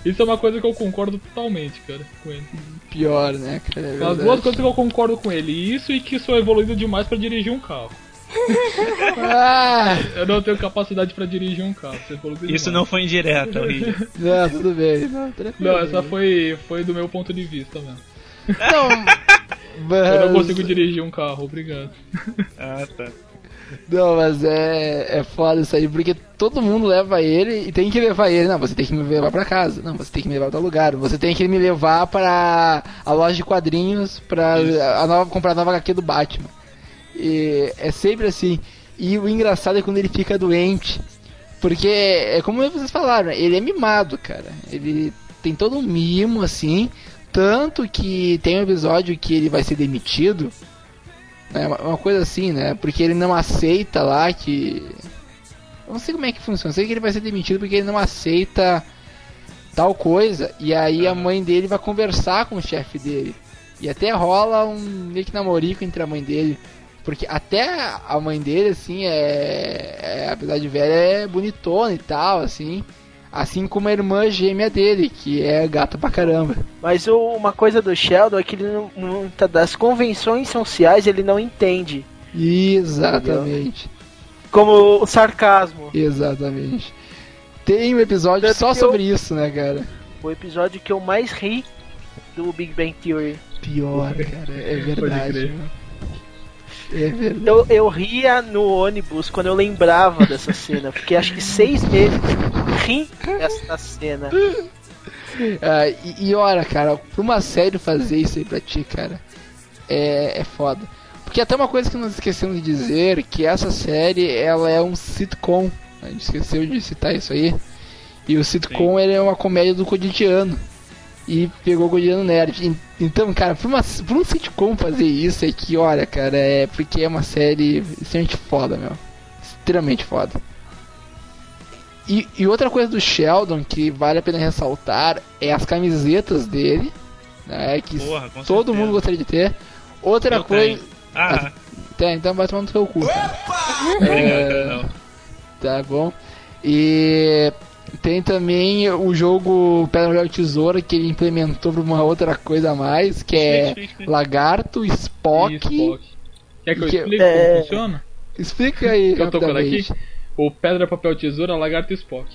Isso é uma coisa que eu concordo totalmente, cara, com ele. Pior, né, cara? É as duas coisas que eu concordo com ele. Isso e que sou evoluído demais pra dirigir um carro. Ah, Eu não tenho capacidade pra dirigir um carro. Isso demais. não foi indireta, William. não, tudo bem. Não. Não, essa foi, foi do meu ponto de vista mesmo. Não, Eu não mas- consigo dirigir um carro, obrigado. Ah, tá. Não, mas é, é foda isso aí, porque todo mundo leva ele e tem que levar ele. Não, você tem que me levar pra casa. Não, você tem que me levar pra outro lugar. Você tem que me levar pra a loja de quadrinhos pra a nova, comprar a nova HQ do Batman. E é sempre assim. E o engraçado é quando ele fica doente. Porque é como vocês falaram, ele é mimado, cara. Ele tem todo um mimo, assim. Tanto que tem um episódio que ele vai ser demitido. É uma, coisa assim, né? Porque ele não aceita lá que. Eu não sei como é que funciona. Eu sei que ele vai ser demitido porque ele não aceita tal coisa. E aí a mãe dele vai conversar com o chefe dele. E até rola um meio que namorico entre a mãe dele. Porque até a mãe dele, assim, é, é. Apesar de velha, é bonitona e tal, assim. Assim como a irmã gêmea dele, que é gata pra caramba. Mas o- uma coisa do Sheldon é que ele não, muita das convenções sociais ele não entende. Exatamente. Como o sarcasmo. Exatamente. Tem um episódio Tanto só que eu- sobre isso, né, cara? O episódio que eu mais ri do Big Bang Theory. Pior, cara, é Pode verdade. É verdade. Eu, eu ria no ônibus quando eu lembrava dessa cena. Fiquei acho que seis meses rindo dessa cena. Ah, e, e olha, cara, pra uma série fazer isso aí pra ti, cara, é, é foda. Porque até uma coisa que nós esquecemos de dizer, que essa série, ela é um sitcom. A gente esqueceu de citar isso aí. E o sitcom, ele é uma comédia do cotidiano. E pegou o cotidiano nerd. En- Então, cara, pra, uma, pra um sitcom fazer isso é que, olha, cara, é porque é uma série extremamente foda, meu. Extremamente foda. E, e outra coisa do Sheldon que vale a pena ressaltar é as camisetas dele, né? Que Porra, todo certeza. mundo gostaria de ter. Outra Eu coisa. tenho. Ah, Tem, então vai tomar no seu cu. cara. obrigado, não. Tá bom. E tem também o jogo Pedra Papel Tesoura que ele implementou pra uma outra coisa a mais, que é. Lagarto, Spock. E Spock. Quer que eu Que- explique é- como funciona? Explica aí Que eu tô aqui? O pedra, papel, tesoura, lagarto e Spock.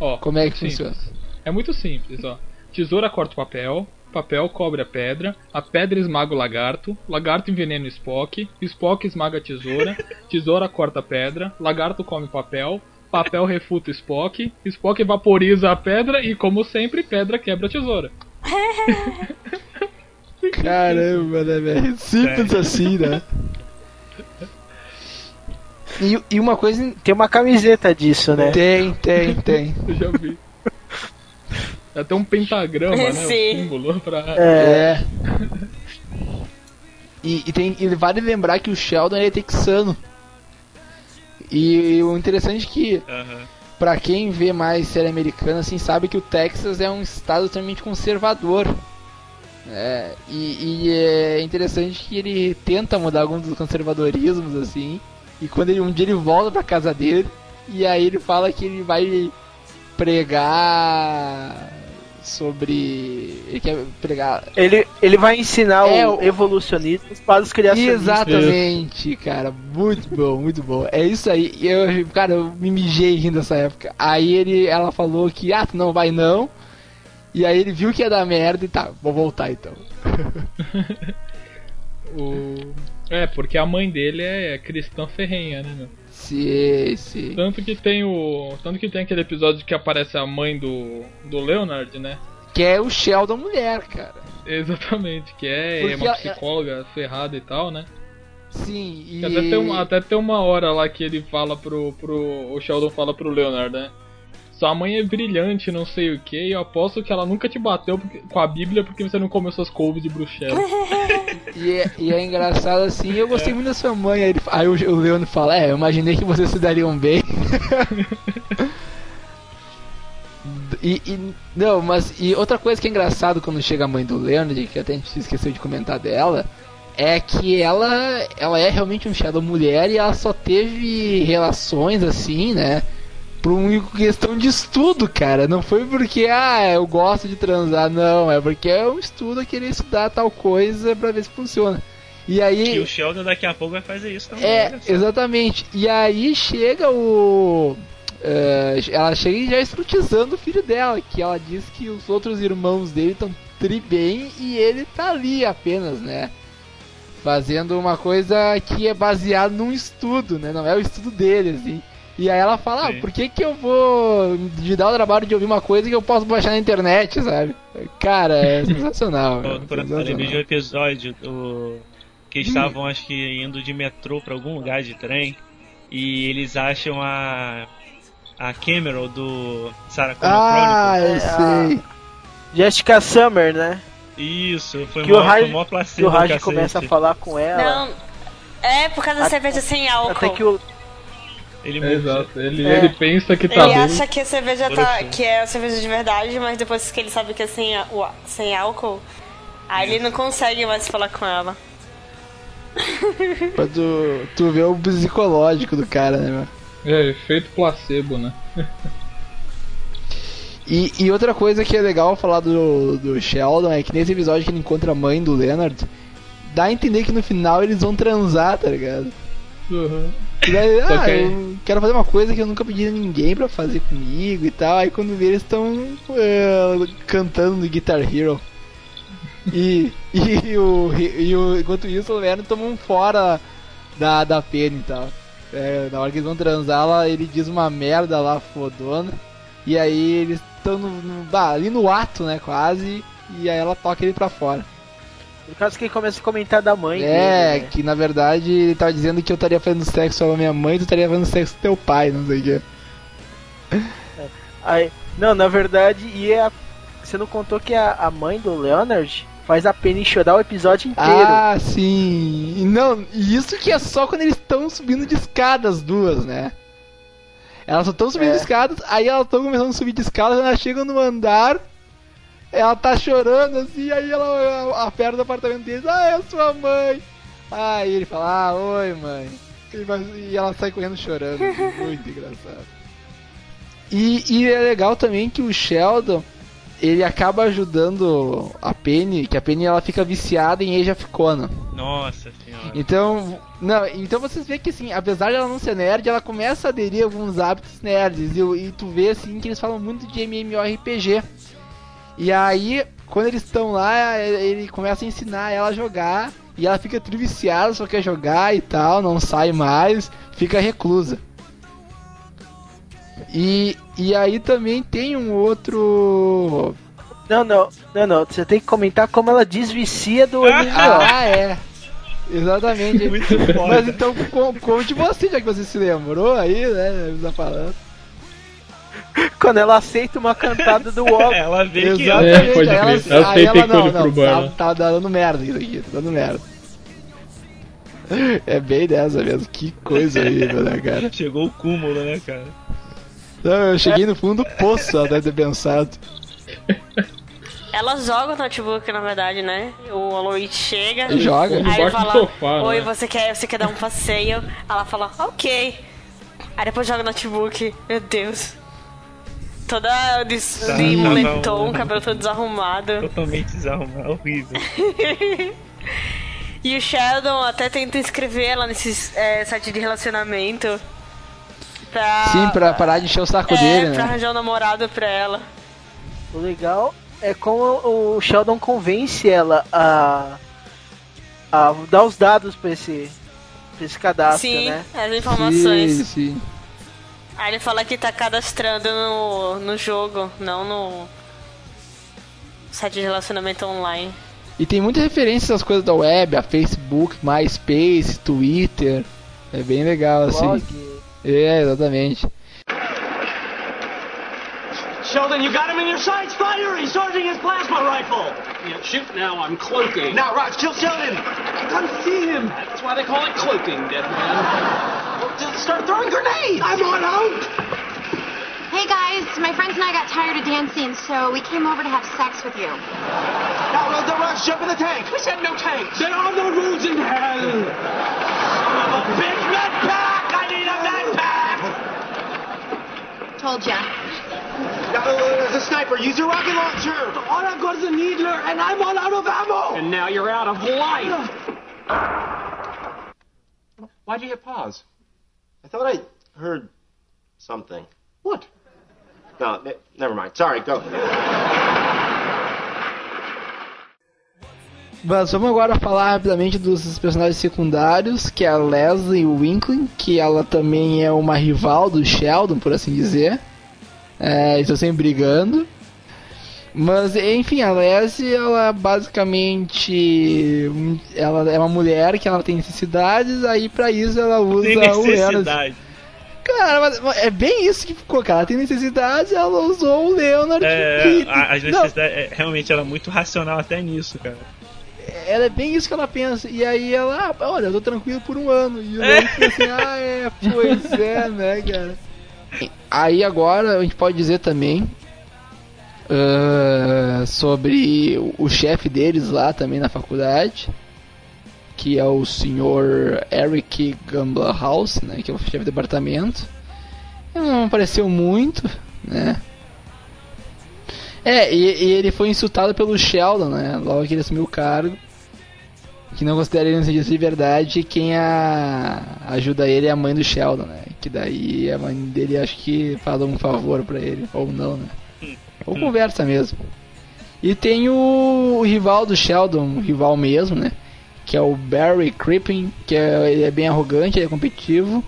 Ó, como é que simples. funciona. É muito simples, ó. Tesoura corta o papel, papel cobre a pedra, a pedra esmaga o lagarto, lagarto envenena o Spock, Spock esmaga a tesoura, tesoura corta a pedra, lagarto come papel, papel refuta o Spock, Spock vaporiza a pedra e, como sempre, pedra quebra a tesoura. Caramba, né, velho? Simples assim, né? E, e uma coisa. Tem uma camiseta disso, né? Tem, tem, tem. Eu já vi. É até um pentagrama, né? Sim. O símbolo pra. É. E, e tem, e vale lembrar que o Sheldon ele é texano. E o interessante é que, Aham. pra quem vê mais série americana, assim, sabe que o Texas é um estado extremamente conservador. É, e, e é interessante que ele tenta mudar alguns dos conservadorismos, assim. E quando ele, um dia ele volta pra casa dele, E aí ele fala que ele vai pregar sobre. Ele quer pregar. Ele, ele vai ensinar É, o evolucionismo para os criacionistas. Exatamente, cara. Muito bom, muito bom. É isso aí. Eu, cara, eu me mijei rindo dessa época. Aí ele, ela falou que, ah, tu não vai não. E aí ele viu que ia dar merda e tá, vou voltar então. O... É, porque a mãe dele é cristã ferrenha, né, Tanto que tem o. Tanto que tem aquele episódio que aparece a mãe do. do Leonard, né? Que é o Sheldon mulher, cara. Exatamente, que é Porque uma ela- psicóloga ferrada e tal, né? Sim, e. Até tem, uma, até tem uma hora lá que ele fala pro, pro. O Sheldon fala pro Leonard, né? Sua mãe é brilhante, não sei o que, e eu aposto que ela nunca te bateu porque- com a Bíblia porque você não comeu suas couves de bruxelas. E é, e é engraçado assim, eu gostei muito da sua mãe. Aí, ele, aí o, o Leandro fala, é, eu imaginei que vocês se dariam bem. e, e- não, mas e outra coisa que é engraçado quando chega a mãe do Leonard, que até a gente esqueceu de comentar dela, é que ela ela é realmente um Shadow mulher e ela só teve relações assim, né? Por uma questão de estudo, cara. Não foi porque, ah, eu gosto de transar, não. É porque é um estudo a querer estudar tal coisa pra ver se funciona. E aí. E o Sheldon daqui a pouco vai fazer isso também. É, exatamente. E aí chega o. eh, ela chega e já escrutizando o filho dela, que ela diz que os outros irmãos dele estão tri bem e ele tá ali apenas, né? Fazendo uma coisa que é baseado num estudo, né? Não é o estudo dele, assim. E aí ela fala, ah, por que que eu vou me dar o trabalho de ouvir uma coisa que eu posso baixar na internet, sabe? Cara, é sensacional. Por- Eu sensacional. de um episódio o, que estavam, acho que, indo de metrô pra algum lugar de trem e eles acham a. a Cameron do Sarah Connor Ah, Chronicles. eu sei. Jessica Summer, né? Isso, foi Que o mó, Raj, foi que o Raj começa a falar com ela. Não. É por causa da cerveja sem álcool. Até que o. Ele É, exato, ele, É. ele pensa que tá Ele bem. acha que a cerveja tá, que é a cerveja de verdade, mas depois que ele sabe que é sem, o- sem álcool, aí ele não consegue mais falar com ela. Pra tu, tu ver o psicológico do cara, né, meu? É, efeito placebo, né? E, e outra coisa que é legal falar do, do Sheldon é que nesse episódio que ele encontra a mãe do Leonard, dá a entender que no final eles vão transar, tá ligado? Uhum. E daí, ah, que- eu quero fazer uma coisa que eu nunca pedi a ninguém pra fazer comigo e tal. Aí quando vê eles estão cantando no Guitar Hero. E, e, o, e o, enquanto isso o Leonard toma um fora da, da pena e tal. É, na hora que eles vão transar, ela, ele diz uma merda lá fodona. E aí eles estão ali no ato, né, quase. E aí ela toca ele pra fora. No caso que ele começa a comentar da mãe É, dele, né? que na verdade ele tava dizendo que eu estaria fazendo sexo com a minha mãe e tu estaria fazendo sexo com teu pai, não sei o que. Aí, não, na verdade, e é a, você não contou que a, a mãe do Leonard faz a Penny chorar o episódio inteiro. Ah, sim. Não, e isso que é só quando eles estão subindo de escada as duas, né? Elas só estão subindo É. de escadas, aí elas estão começando a subir de escadas, elas chegam no andar, ela tá chorando assim, aí ela a, a perna do apartamento deles, ah, é sua mãe. Aí ele fala, ah, oi mãe. E, e ela sai correndo chorando, muito engraçado. E, e é legal também que o Sheldon, ele acaba ajudando a Penny, que a Penny ela fica viciada em Age of Conan. Nossa senhora. Então, não, então vocês veem que assim, apesar de ela não ser nerd, ela começa a aderir a alguns hábitos nerds. E, e tu vê assim que eles falam muito de MMORPG. E aí, quando eles estão lá, ele começa a ensinar ela a jogar. E ela fica triviciada, só quer jogar e tal, não sai mais, fica reclusa. E, e aí também tem um outro. Não, não, não, não. Você tem que comentar como ela desvicia do MMO. Ah, é. Exatamente. Muito foda. Mas então con- conte você, já que você se lembrou aí, né? Tá falando. Quando ela aceita uma cantada do WoW. Ela vê que Exatamente. É, pode aí crer. ela, sei ela não, não, tá, tá dando merda isso aqui, tá dando merda. É bem dessa mesmo, que coisa horrível, né, cara? chegou o cúmulo, né, cara? Não, eu cheguei no fundo do poço, ela deve ter pensado. Ela joga o notebook, na verdade, né? O Aloy chega. E joga. Ele Aí fala, sofá, oi, né? você quer, você quer dar um passeio? Ela fala, ok. Aí depois joga notebook. Meu Deus. Toda de, Tá, de tá moletom, bom. cabelo todo desarrumado. Totalmente desarrumado, horrível. E o Sheldon até tenta inscrever ela nesses é, site de relacionamento. Pra, Sim, pra parar de encher o saco é, dele, pra né? arranjar um namorado pra ela. O legal é como o Sheldon convence ela a, a dar os dados pra esse, pra esse cadastro, Sim, né? as informações. Sim, sim. Aí ele fala que tá cadastrando no, no jogo, não no site de relacionamento online. E tem muitas referências às coisas da web, a Facebook, MySpace, Twitter. É bem legal, assim. Blog. É, exatamente. Sheldon, you got him in your sights. Fire! He's charging his plasma rifle. Yeah, shoot now. I'm cloaking. Now, Raj, kill Sheldon. I can't see him. That's why they call it cloaking, dead man. Well, just start throwing grenades. I'm on out. Hey guys, my friends and I got tired of dancing, so we came over to have sex with you. Now, uh, the Raj, jump in the tank. We said no tanks. There are no rules in hell. Son of a bitch, med pack. I need a med pack. Told ya. Now, uh, a sniper. Use your rocket launcher. All I've got is a needler, and I'm all out of ammo. And now you're out of life. Why'd you hit pause? I thought I heard something. What? No, ne- never mind. Sorry, go. Mas vamos agora falar rapidamente dos personagens secundários, que é a Leslie Winklin, que ela também é uma rival do Sheldon, por assim dizer. É, estão sempre brigando. Mas, enfim, a Leslie, ela basicamente... Ela é uma mulher que ela tem necessidades, aí pra isso ela usa Tem o necessidade. Cara, mas, é bem isso que ficou, cara. Ela tem necessidades, ela usou o Leonard. É, a- as necessidades, é, realmente ela é muito racional até nisso, cara. ela é bem isso que ela pensa. E aí ela, ah, olha, eu tô tranquilo por um ano. E o Leonard fica assim, ah, é, pois é, né, cara. Aí agora a gente pode dizer também ah, sobre o, o chefe deles lá também na faculdade. Que é o senhor Eric Gamblerhouse, né? Que é o chefe do departamento. Ele não apareceu muito, né? É, e, e ele foi insultado pelo Sheldon, né? Logo que ele assumiu o cargo. Que não considera ele um cientista de verdade. Quem a, ajuda ele é a mãe do Sheldon, né? Que daí a mãe dele acho que fala um favor pra ele, ou não, né? Ou conversa mesmo. E tem o, o rival do Sheldon, o rival mesmo, né? Que é o Barry Crippin, que é, ele é bem arrogante, ele é competitivo.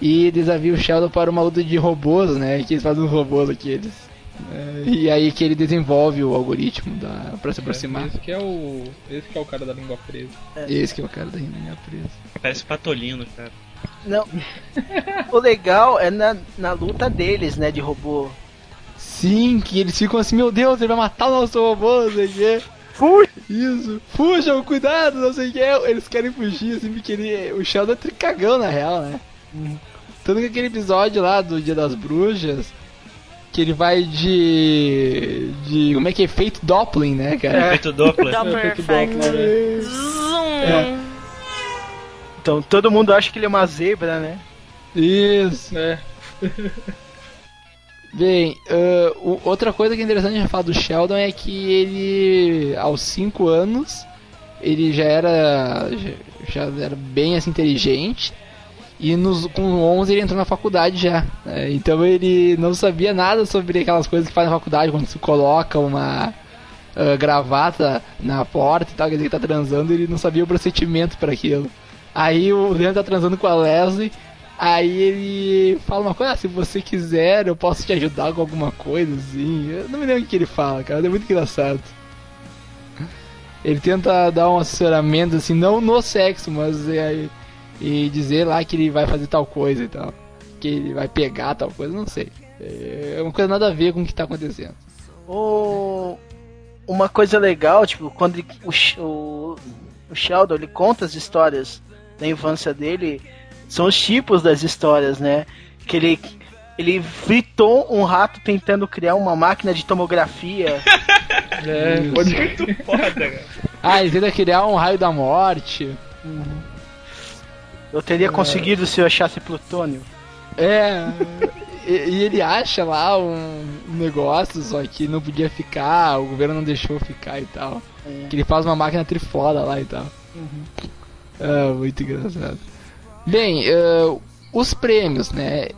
E desafia o Sheldon para uma luta de robôs, né? Que eles fazem uns robôs aqueles. É, e aí que ele desenvolve o algoritmo da, pra se aproximar. Esse que é o. Esse que é o cara da língua presa. Esse que é o cara da linha presa. Parece patolino, cara. Não. o legal é na, na luta deles, né, de robô. Sim, que eles ficam assim, meu Deus, ele vai matar o nosso robô, não sei o quê. Fuja! Isso, fujam, cuidado, não sei o que. Eles querem fugir, assim, porque ele, o Sheldon é tricagão na real, né? Tanto que aquele episódio lá do Dia das Bruxas, que ele vai de. de. como é que é? Efeito Doppling, né, cara? Efeito Doppler. Doppler effect. Doppler. Zoom. É. Então todo mundo acha que ele é uma zebra, né? Isso. É. Bem, o- outra coisa que é interessante a falar do Sheldon é que ele, aos 5 anos, ele já era, já, já era bem assim, inteligente. E nos, com 11 ele entrou na faculdade já. né? Então ele não sabia nada sobre aquelas coisas que faz na faculdade, quando se coloca uma ah, gravata na porta e tal, quer dizer que tá transando, ele não sabia o procedimento para aquilo. Aí o Leandro tá transando com a Leslie. Aí ele fala uma coisa, ah, se você quiser, eu posso te ajudar com alguma coisa, assim. Eu não me lembro o que ele fala, cara, é muito engraçado. Ele tenta dar um assessoramento, assim, não no sexo, mas é, e dizer lá que ele vai fazer tal coisa e tal. Que ele vai pegar tal coisa, não sei. É uma coisa nada a ver com o que tá acontecendo. O... Uma coisa legal, tipo, quando ele- o, o, o Sheldon ele conta as histórias da infância dele, são os tipos das histórias, né? Que ele, ele fritou um rato tentando criar uma máquina de tomografia. É, Isso. Muito foda, cara. Ah, ele tenta criar um raio da morte. Eu teria conseguido se eu achasse plutônio. É. E, e ele acha lá um negócio, só que não podia ficar, o governo não deixou ficar e tal. É. Que ele faz uma máquina trifoda lá e tal. É, muito engraçado. Bem, eh, os prêmios, né?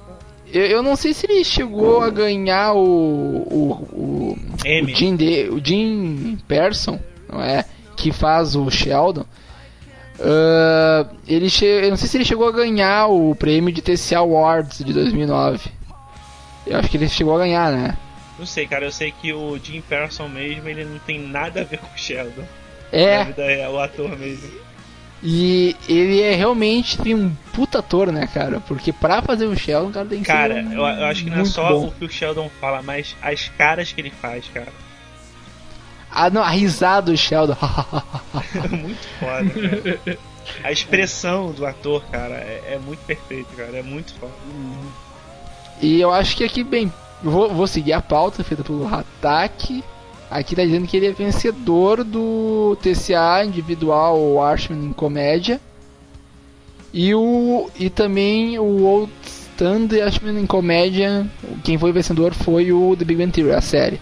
Eu, eu não sei se ele chegou a ganhar o. o, o, o Jim, de, o Jim Person, não é? Que faz o Sheldon. Ah, ele che... Eu não sei se ele chegou a ganhar o prêmio de TCA Awards de 2009. Eu acho que ele chegou a ganhar, né? Não sei, cara, eu sei que o Jim Person mesmo, ele não tem nada a ver com o Sheldon. É. Real, o ator mesmo. E ele é realmente tem um puta ator, né, cara? Porque pra fazer o Sheldon, o cara tem que Cara, ser um eu, eu acho que não é só bom. o que o Sheldon fala, mas as caras que ele faz, cara. Ah, não, a risada do Sheldon. muito foda, cara. A expressão do ator, cara, é, é muito perfeito, cara. É muito foda. E eu acho que aqui, bem, vou, vou seguir a pauta feita pelo Hatak. Aqui tá dizendo que ele é vencedor do TCA individual Watchmen em comédia. E o e também o Old Stand Watchmen em comédia. Quem foi vencedor foi o The Big Bang Theory, a série.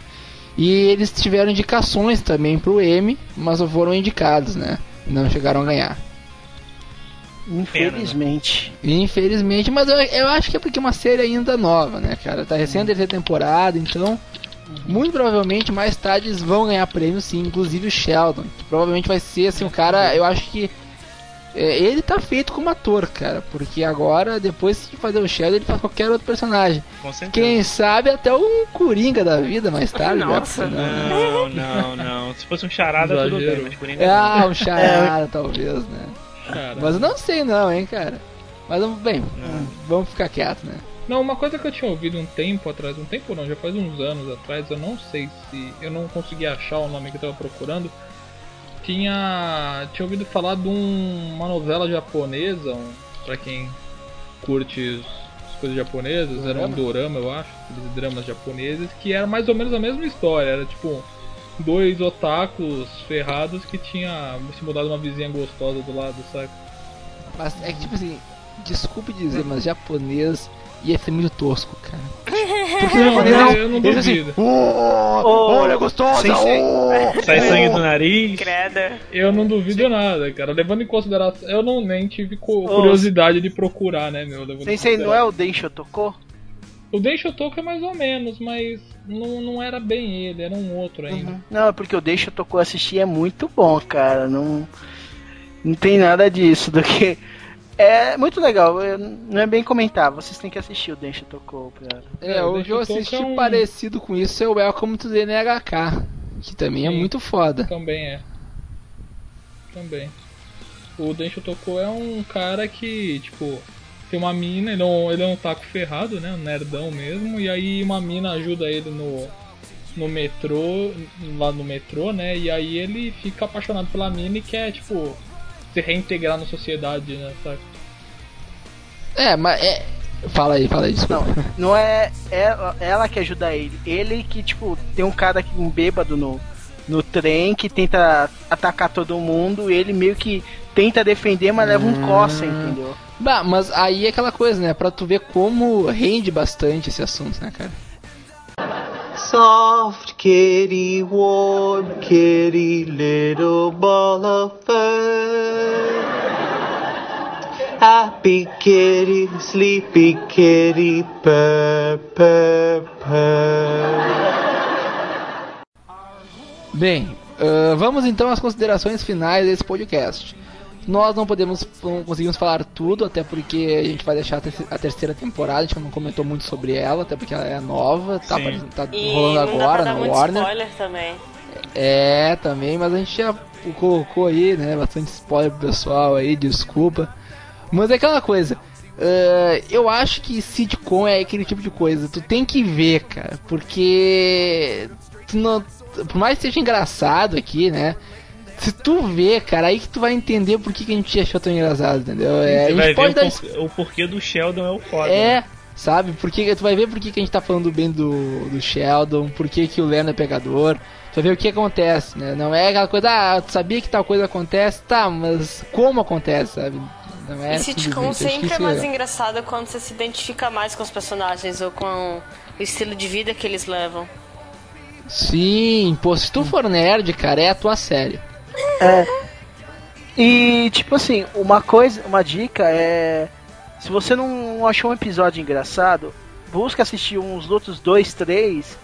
E eles tiveram indicações também pro M, mas não foram indicados, né? Não chegaram a ganhar. Infelizmente. Infelizmente, mas eu, eu acho que é porque é uma série ainda nova, né, cara? Tá recém a terceira temporada, então muito provavelmente mais tarde eles vão ganhar prêmio sim, inclusive o Sheldon, que provavelmente vai ser assim, um cara, eu acho que ele tá feito como ator, cara, porque agora, depois de fazer o Sheldon, ele faz qualquer outro personagem. Com certeza. Quem sabe até um Coringa da vida mais tarde. Nossa. né? Não, não, não. Se fosse um charada, tudo bem, Exagero. mas enquanto. Ah, um charada, talvez, né? Cara. Mas eu não sei não, hein, cara. Mas, bem, vamos ficar quieto, né? Não, uma coisa que eu tinha ouvido um tempo atrás, um tempo não, já faz uns anos atrás, eu não sei se. Eu não consegui achar o nome que eu tava procurando. Tinha. Tinha ouvido falar de um- uma novela japonesa, um, pra quem curte as coisas japonesas, era um dorama, eu acho, aqueles dramas japoneses, que era mais ou menos a mesma história, era tipo dois otakus ferrados que tinha se mudado uma vizinha gostosa do lado, sabe? Mas é que, tipo assim, desculpe dizer, mas japonês ia ser muito tosco, cara. Porque Não, não, eu não eles assim, duvido. "Oh, olha gostosa, Sem oh." Sai sangue do nariz. Credo. Eu não duvido nada, cara. Levando em consideração. Eu não nem tive cu- curiosidade de procurar, né, meu? Sensei, não é o Densho Tocou? O Deixa Toco é mais ou menos, mas não, não era bem ele, era um outro ainda. Não, é porque o Deixa Tocou assistir é muito bom, cara. Não, não tem nada disso do que. É muito legal, não é bem comentar, vocês têm que assistir o Deixa Tocou, cara. É, É, o que eu assisti é um- parecido com isso é o Welcome to the NHK, que também é Sim. muito foda. Também é. Também. O Densho Toko é um cara que, tipo, tem uma mina, ele é um, ele é um taco ferrado, né? Um nerdão mesmo, e aí uma mina ajuda ele no, no metrô, lá no metrô, né? E aí ele fica apaixonado pela mina e quer, tipo, se reintegrar na sociedade, né? Sabe? É, mas é. Fala aí, fala aí, desculpa. Não é ela, ela que ajuda ele, ele que, tipo, tem um cara, que- um bêbado no, no trem que tenta atacar todo mundo, ele meio que tenta defender, mas leva um coça, entendeu? Bah, mas aí é aquela coisa, né? Pra tu ver como rende bastante esse assunto, né, cara? Soft kitty, warm kitty, little ball of fur. Happy kitty, sleepy kitty, purr, purr, purr. Bem, ah, vamos então às considerações finais desse podcast. Nós não podemos, não conseguimos falar tudo, até porque a gente vai deixar a terce- a terceira temporada, a gente não comentou muito sobre ela, até porque ela é nova, tá, tá E rolando não dá pra agora na muito Warner. spoiler também. É, também, mas a gente já colocou aí, né, bastante spoiler pro pessoal aí, desculpa. Mas é aquela coisa, eh, eu acho que sitcom é aquele tipo de coisa, tu tem que ver, cara, porque tu não, por mais que seja engraçado aqui, né, se tu vê, cara, aí que tu vai entender por que, que a gente achou tão engraçado, entendeu? É, a Você gente vai ver pode o, dar por- o porquê do Sheldon é o foda. é, né? sabe? Porque tu vai ver por que que a gente tá falando bem do, do Sheldon, por que, que o Leonard é pegador. Tu vai ver o que acontece, né? Não é aquela coisa, ah, tu sabia que tal coisa acontece, tá, mas como acontece, sabe? Não é e sitcom sempre é mais legal. engraçado quando você se identifica mais com os personagens ou com o estilo de vida que eles levam. Sim, pô, se tu for nerd, cara, é a tua série. É. E tipo assim, uma coisa, uma dica é. Se você não achou um episódio engraçado, busca assistir uns outros dois, três,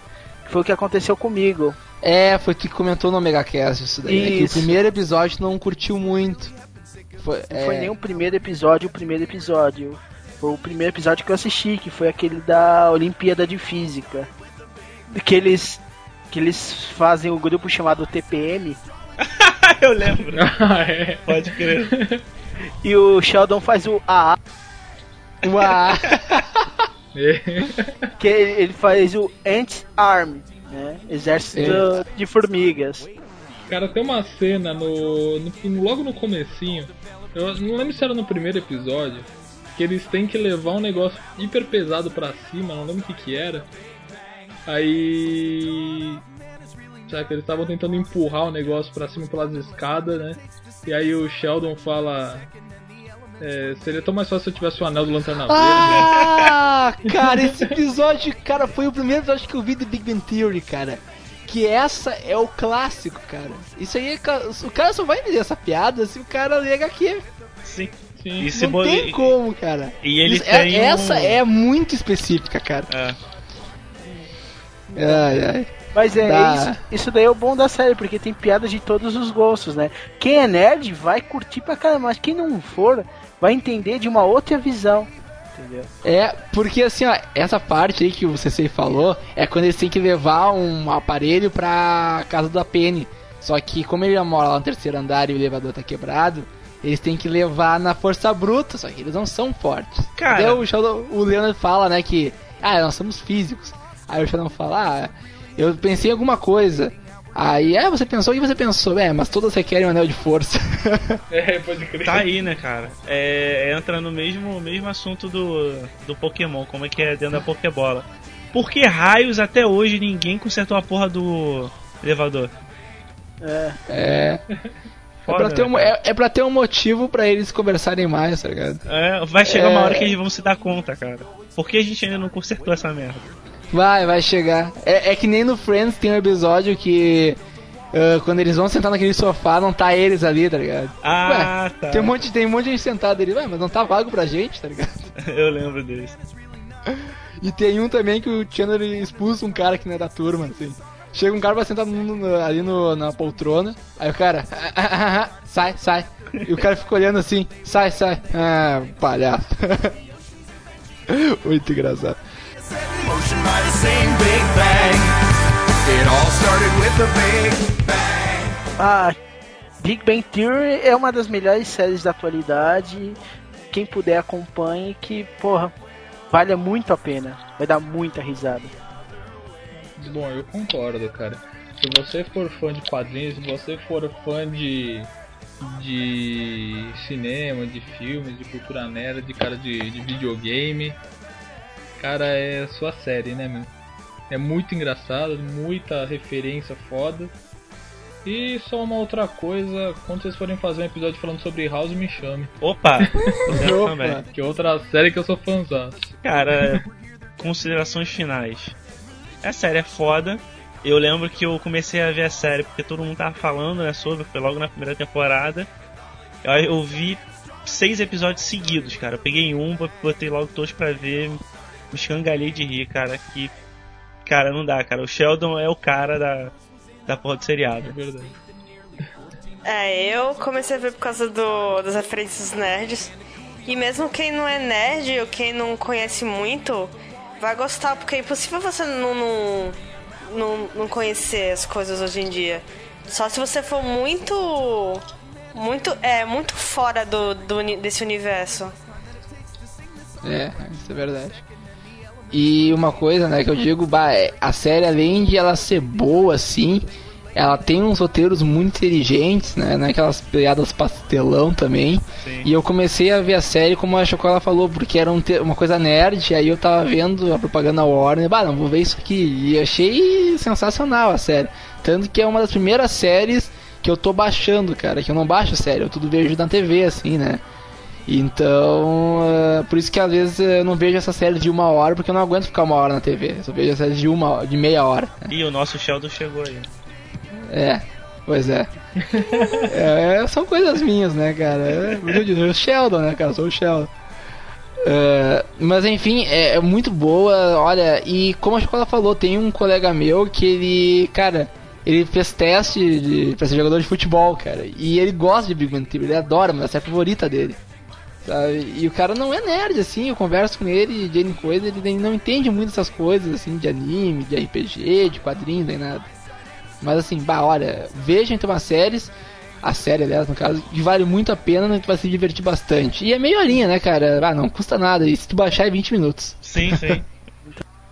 que foi o que aconteceu comigo. É, foi tu que comentou no Megacast isso daí. É que o Isso. primeiro episódio não curtiu muito. Foi, Não é, foi nem o primeiro episódio, o primeiro episódio. Foi o primeiro episódio que eu assisti, que foi aquele da Olimpíada de Física. Que eles. Que eles fazem o grupo chamado TPM. Eu lembro. Ah, é. Pode crer. E o Sheldon faz o AA. O AA. que ele faz o Ant Arm, né? Exército de formigas. Cara, tem uma cena no, no- logo no comecinho, eu não lembro se era no primeiro episódio, que eles têm que levar um negócio hiper pesado pra cima, não lembro o que que era. Aí. Que eles estavam tentando empurrar o negócio pra cima pelas escadas, né? E aí o Sheldon fala. é, seria tão mais fácil se eu tivesse o anel do Lanterna Verde. Ah, cara, esse episódio, cara, foi o primeiro episódio que eu vi de Big Bang Theory, cara. Que essa é o clássico, cara. Isso aí, é o cara só vai entender essa piada se o cara ler HQ. Sim. Sim. Não tem como, cara. E ele Isso- é- tem Essa um- é muito específica, cara. É. Ai, ai. Mas é Dá. isso, isso daí é o bom da série, porque tem piadas de todos os gostos, né? Quem é nerd vai curtir pra caramba, mas quem não for vai entender de uma outra visão. Entendeu? É, porque assim, ó, essa parte aí que o CC falou é quando eles têm que levar um aparelho pra casa da Penny. Só que como ele mora lá no terceiro andar e o elevador tá quebrado, eles têm que levar na força bruta, só que eles não são fortes. Cara. Daí o, Sheldon, o Leonard fala, né, que ah, nós somos físicos. Aí o Sheldon fala, ah, eu pensei em alguma coisa. Aí, é, você pensou, e você pensou? É, mas todas requerem um anel de força. É, pode crer. Tá aí, né, cara? É, entra no mesmo, mesmo assunto do, do Pokémon, como é que é dentro da Pokébola. Por que raios até hoje ninguém consertou a porra do elevador? É. É. É Foda, pra, ter né, um, é, é pra ter um motivo pra eles conversarem mais, tá ligado? É, vai chegar uma É. hora que eles vão se dar conta, cara. Por que a gente ainda não consertou essa merda? Vai, vai chegar. É, é que nem no Friends tem um episódio que. ah, quando eles vão sentar naquele sofá, não tá eles ali, tá ligado? Ah, Ué, tá. Tem um, monte, tem um monte de gente sentada ali, ué, mas não tá vago pra gente, tá ligado? Eu lembro desse. E tem um também que o Chandler expulsa um cara que não é da turma, assim. Chega um cara pra sentar no- no- ali no, na poltrona, aí o cara, "Ah, ah, ah, ah, sai, sai. E o cara fica olhando assim, sai, sai. Ah, palhaço. Muito engraçado. Same Big Bang. It all started with a Big Bang. Ah, Big Bang Theory é uma das melhores séries da atualidade. Quem puder acompanhe, que, porra, vale muito a pena. Vai dar muita risada. Bom, eu concordo, cara. Se você for fã de quadrinhos, se você for fã de de cinema, de filmes, de cultura nerd, de cara de, de videogame, cara, é sua série, né, meu? É muito engraçado, muita referência foda. E só uma outra coisa, quando vocês forem fazer um episódio falando sobre House, me chame. Opa! Eu também. Que é outra série que eu sou fãzão. Cara, considerações finais. A série é foda. Eu lembro que eu comecei a ver a série porque todo mundo tava falando, né, sobre, foi logo na primeira temporada. Eu, eu vi seis episódios seguidos, cara. Eu peguei um, botei logo todos pra ver, me escangalhei de rir, cara. Que, cara, não dá, cara. O Sheldon é o cara da, da porra do seriado. É verdade. É, eu comecei a ver por causa do, das referências nerds. E mesmo quem não é nerd ou quem não conhece muito, vai gostar, porque é impossível você não, não, não, não conhecer as coisas hoje em dia. Só se você for muito. Muito. É, muito fora do, do desse universo. É, isso é verdade. E uma coisa, né, que eu digo, bah, é, a série, além de ela ser boa, assim, ela tem uns roteiros muito inteligentes, né, né aquelas piadas pastelão também. E eu comecei a ver a série, como a Chocola falou, porque era um uma coisa nerd, aí eu tava vendo a propaganda Warner, bah, não, vou ver isso aqui. E achei sensacional a série. Tanto que é uma das primeiras séries que eu tô baixando, cara, que eu não baixo série, eu tudo vejo na TV, assim, né. Então, uh, por isso que às vezes eu não vejo essa série de uma hora, porque eu não aguento ficar uma hora na TV. Eu só vejo a série de uma de meia hora. E o nosso Sheldon chegou aí. É, pois é. é são coisas minhas, né, cara? Eu, o Sheldon, né, cara? Eu sou o Sheldon. Uh, mas enfim, é, é, muito boa, olha, e como a escola falou, tem um colega meu que ele, cara, ele fez teste de, pra ser jogador de futebol, cara, e ele gosta de Big Bang Theory, ele adora, mas é a favorita dele. Sabe? E o cara não é nerd, assim, eu converso com ele de N coisa, ele não entende muito essas coisas, assim, de anime, de RPG, de quadrinhos, nem nada. Mas assim, bah, olha, veja então as séries, a série, aliás, no caso, que vale muito a pena, né, que vai se divertir bastante. E é meio horinha, né, cara? Ah, não custa nada, e se tu baixar é 20 minutos. Sim, sim.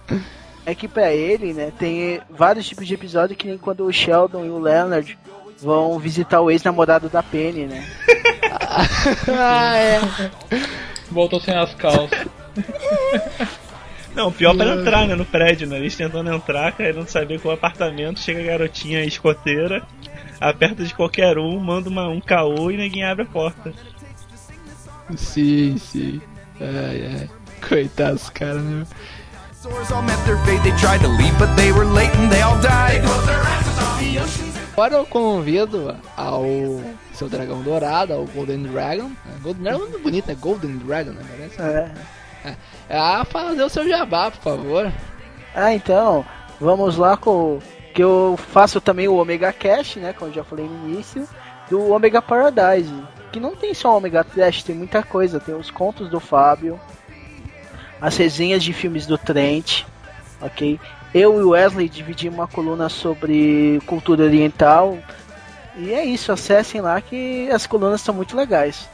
é que pra ele, né, tem vários tipos de episódio que nem quando o Sheldon e o Leonard vão visitar o ex-namorado da Penny, né? ah, é. Voltou sem as calças. Não, o pior para entrar, né, no prédio, né? Eles tentando entrar, querendo saber qual apartamento, chega a garotinha escoteira, aperta de qualquer um, manda uma, um caô e ninguém abre a porta. Sim, sim. Ai, ai. Coitados, cara, né? Agora eu convido ao seu dragão dourado, ao Golden Dragon. Né? Golden Dragon é muito bonito, né? Golden Dragon, né? Parece. É. É. A fazer o seu jabá, por favor. Ah, então, vamos lá com que eu faço também o Omega Cash, né, como eu já falei no início, do Omega Paradise, que não tem só Omega Trash, tem muita coisa, tem os contos do Fábio, as resenhas de filmes do Trent, ok? Eu e o Wesley dividimos uma coluna sobre cultura oriental, e é isso, acessem lá que as colunas são muito legais.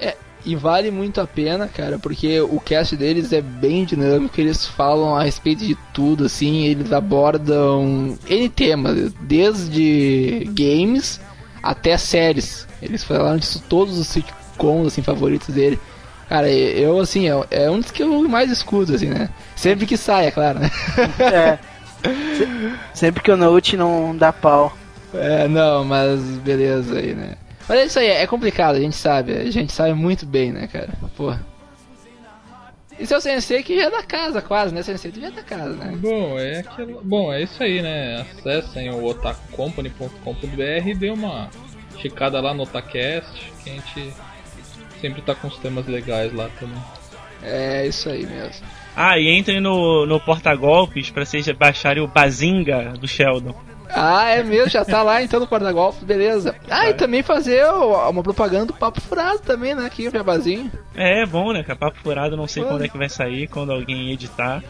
É, e vale muito a pena, cara, porque o cast deles é bem dinâmico, eles falam a respeito de tudo, assim, eles abordam N temas, desde games até séries. Eles falaram disso todos os sitcoms, assim, favoritos dele. Cara, eu, assim, é, é um dos que eu mais escuto, assim, né? Sempre que sai, é claro, né? é. Sempre que o Note não dá pau. É, não, mas beleza aí, né? Mas é isso aí, é complicado, a gente sabe. A gente sabe muito bem, né, cara? Porra. E seu sensei que já é da casa, quase, né? Sensei, tu já é da casa, né? Bom, é aquilo... Bom, é isso aí, né? Acessem o otacompany.com.br e dê uma checada lá no Otacast, que a gente sempre tá com os temas legais lá também. É isso aí mesmo. Ah, e entrem no, no porta-golpes pra vocês baixarem o Bazinga do Sheldon. Ah, é mesmo, já tá lá então no guarda-golf, beleza. Ah, e também fazer uma propaganda do Papo Furado também, né? Aqui, o Jabazinho. É, é bom, né? Que Papo Furado não sei Pô. quando é que vai sair, quando alguém editar.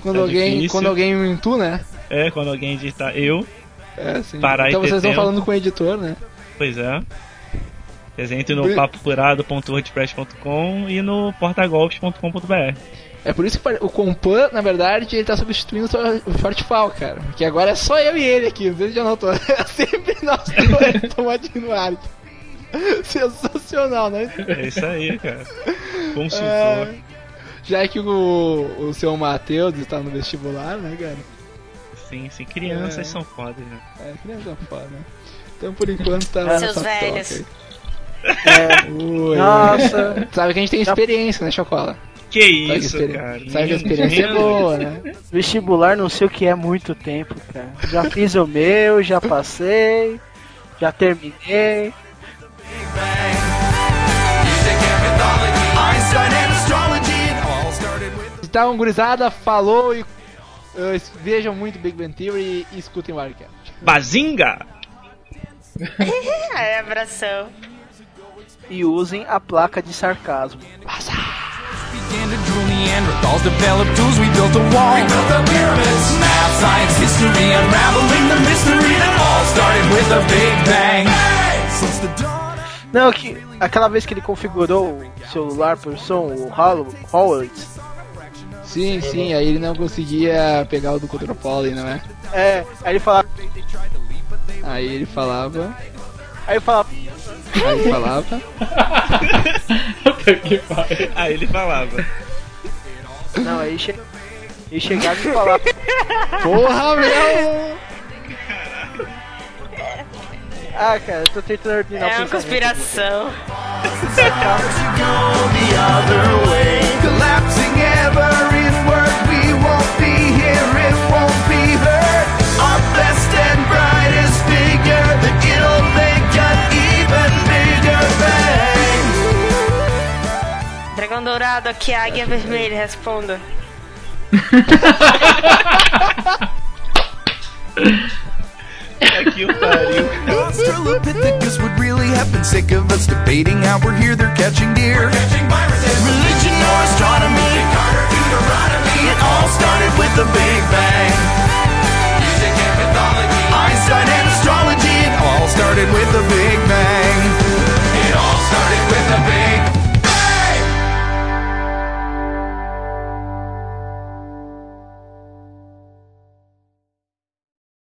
Quando tá alguém. Difícil. Quando alguém tu, né? É, quando alguém editar eu. É, sim. Parar então vocês estão falando com o editor, né? Pois é. Vocês entrem no papofurado.wordpress.com e no portagolpes.com.br. É por isso que o Compan, na verdade, ele tá substituindo o Shortfall, cara. Que agora é só eu e ele aqui, às vezes já não tô. É sempre nós dois estamos no ar. Sensacional, né? É isso aí, cara. Consultor. É, já que o, o seu Matheus está no vestibular, né, cara? Sim, sim. Crianças é. são foda, né? É, crianças são foda, né? Então por enquanto tá. Seus velhos. É. Ui, Nossa. Sabe que a gente tem experiência, né, Chocola? Que isso, Sabe cara. Sabe que a experiência é boa, né? Vestibular não sei o que é muito tempo, cara. Já fiz o meu, já passei, já terminei. Então, gurizada, falou e uh, vejam muito Big Bang Theory e escutem o Arcade. Bazinga! é, abração. E usem a placa de sarcasmo. began to drool Neanderthals developed tools, we built a wall. We built the pyramids. Math, science, history, unraveling the mystery that all started with a big bang. Since the dawn... Não, que aquela vez que ele configurou o celular por som, o Howard. Sim, sim, aí ele não conseguia pegar o do Control, não é? É, aí ele falava. Aí ele falava. Aí ele falava. Aí ele falava. Aí ele falava. Não, aí che... ele chegava e falava. Porra, meu! Ah, cara, eu tô tentando ordenar É uma conspiração. the other way. Collapsing ever inward, we won't be here, it won't be heard. Our best and brightest figure, that it'll Dragão dourado, aqui é a águia vermelha, responda. É Australopithecus would really have been sick of us debating how we're here, they're catching deer. catching viruses. Religion or astronomy, it all started with the Big Bang. Music and mythology, Einstein and astrology, it all started with the Big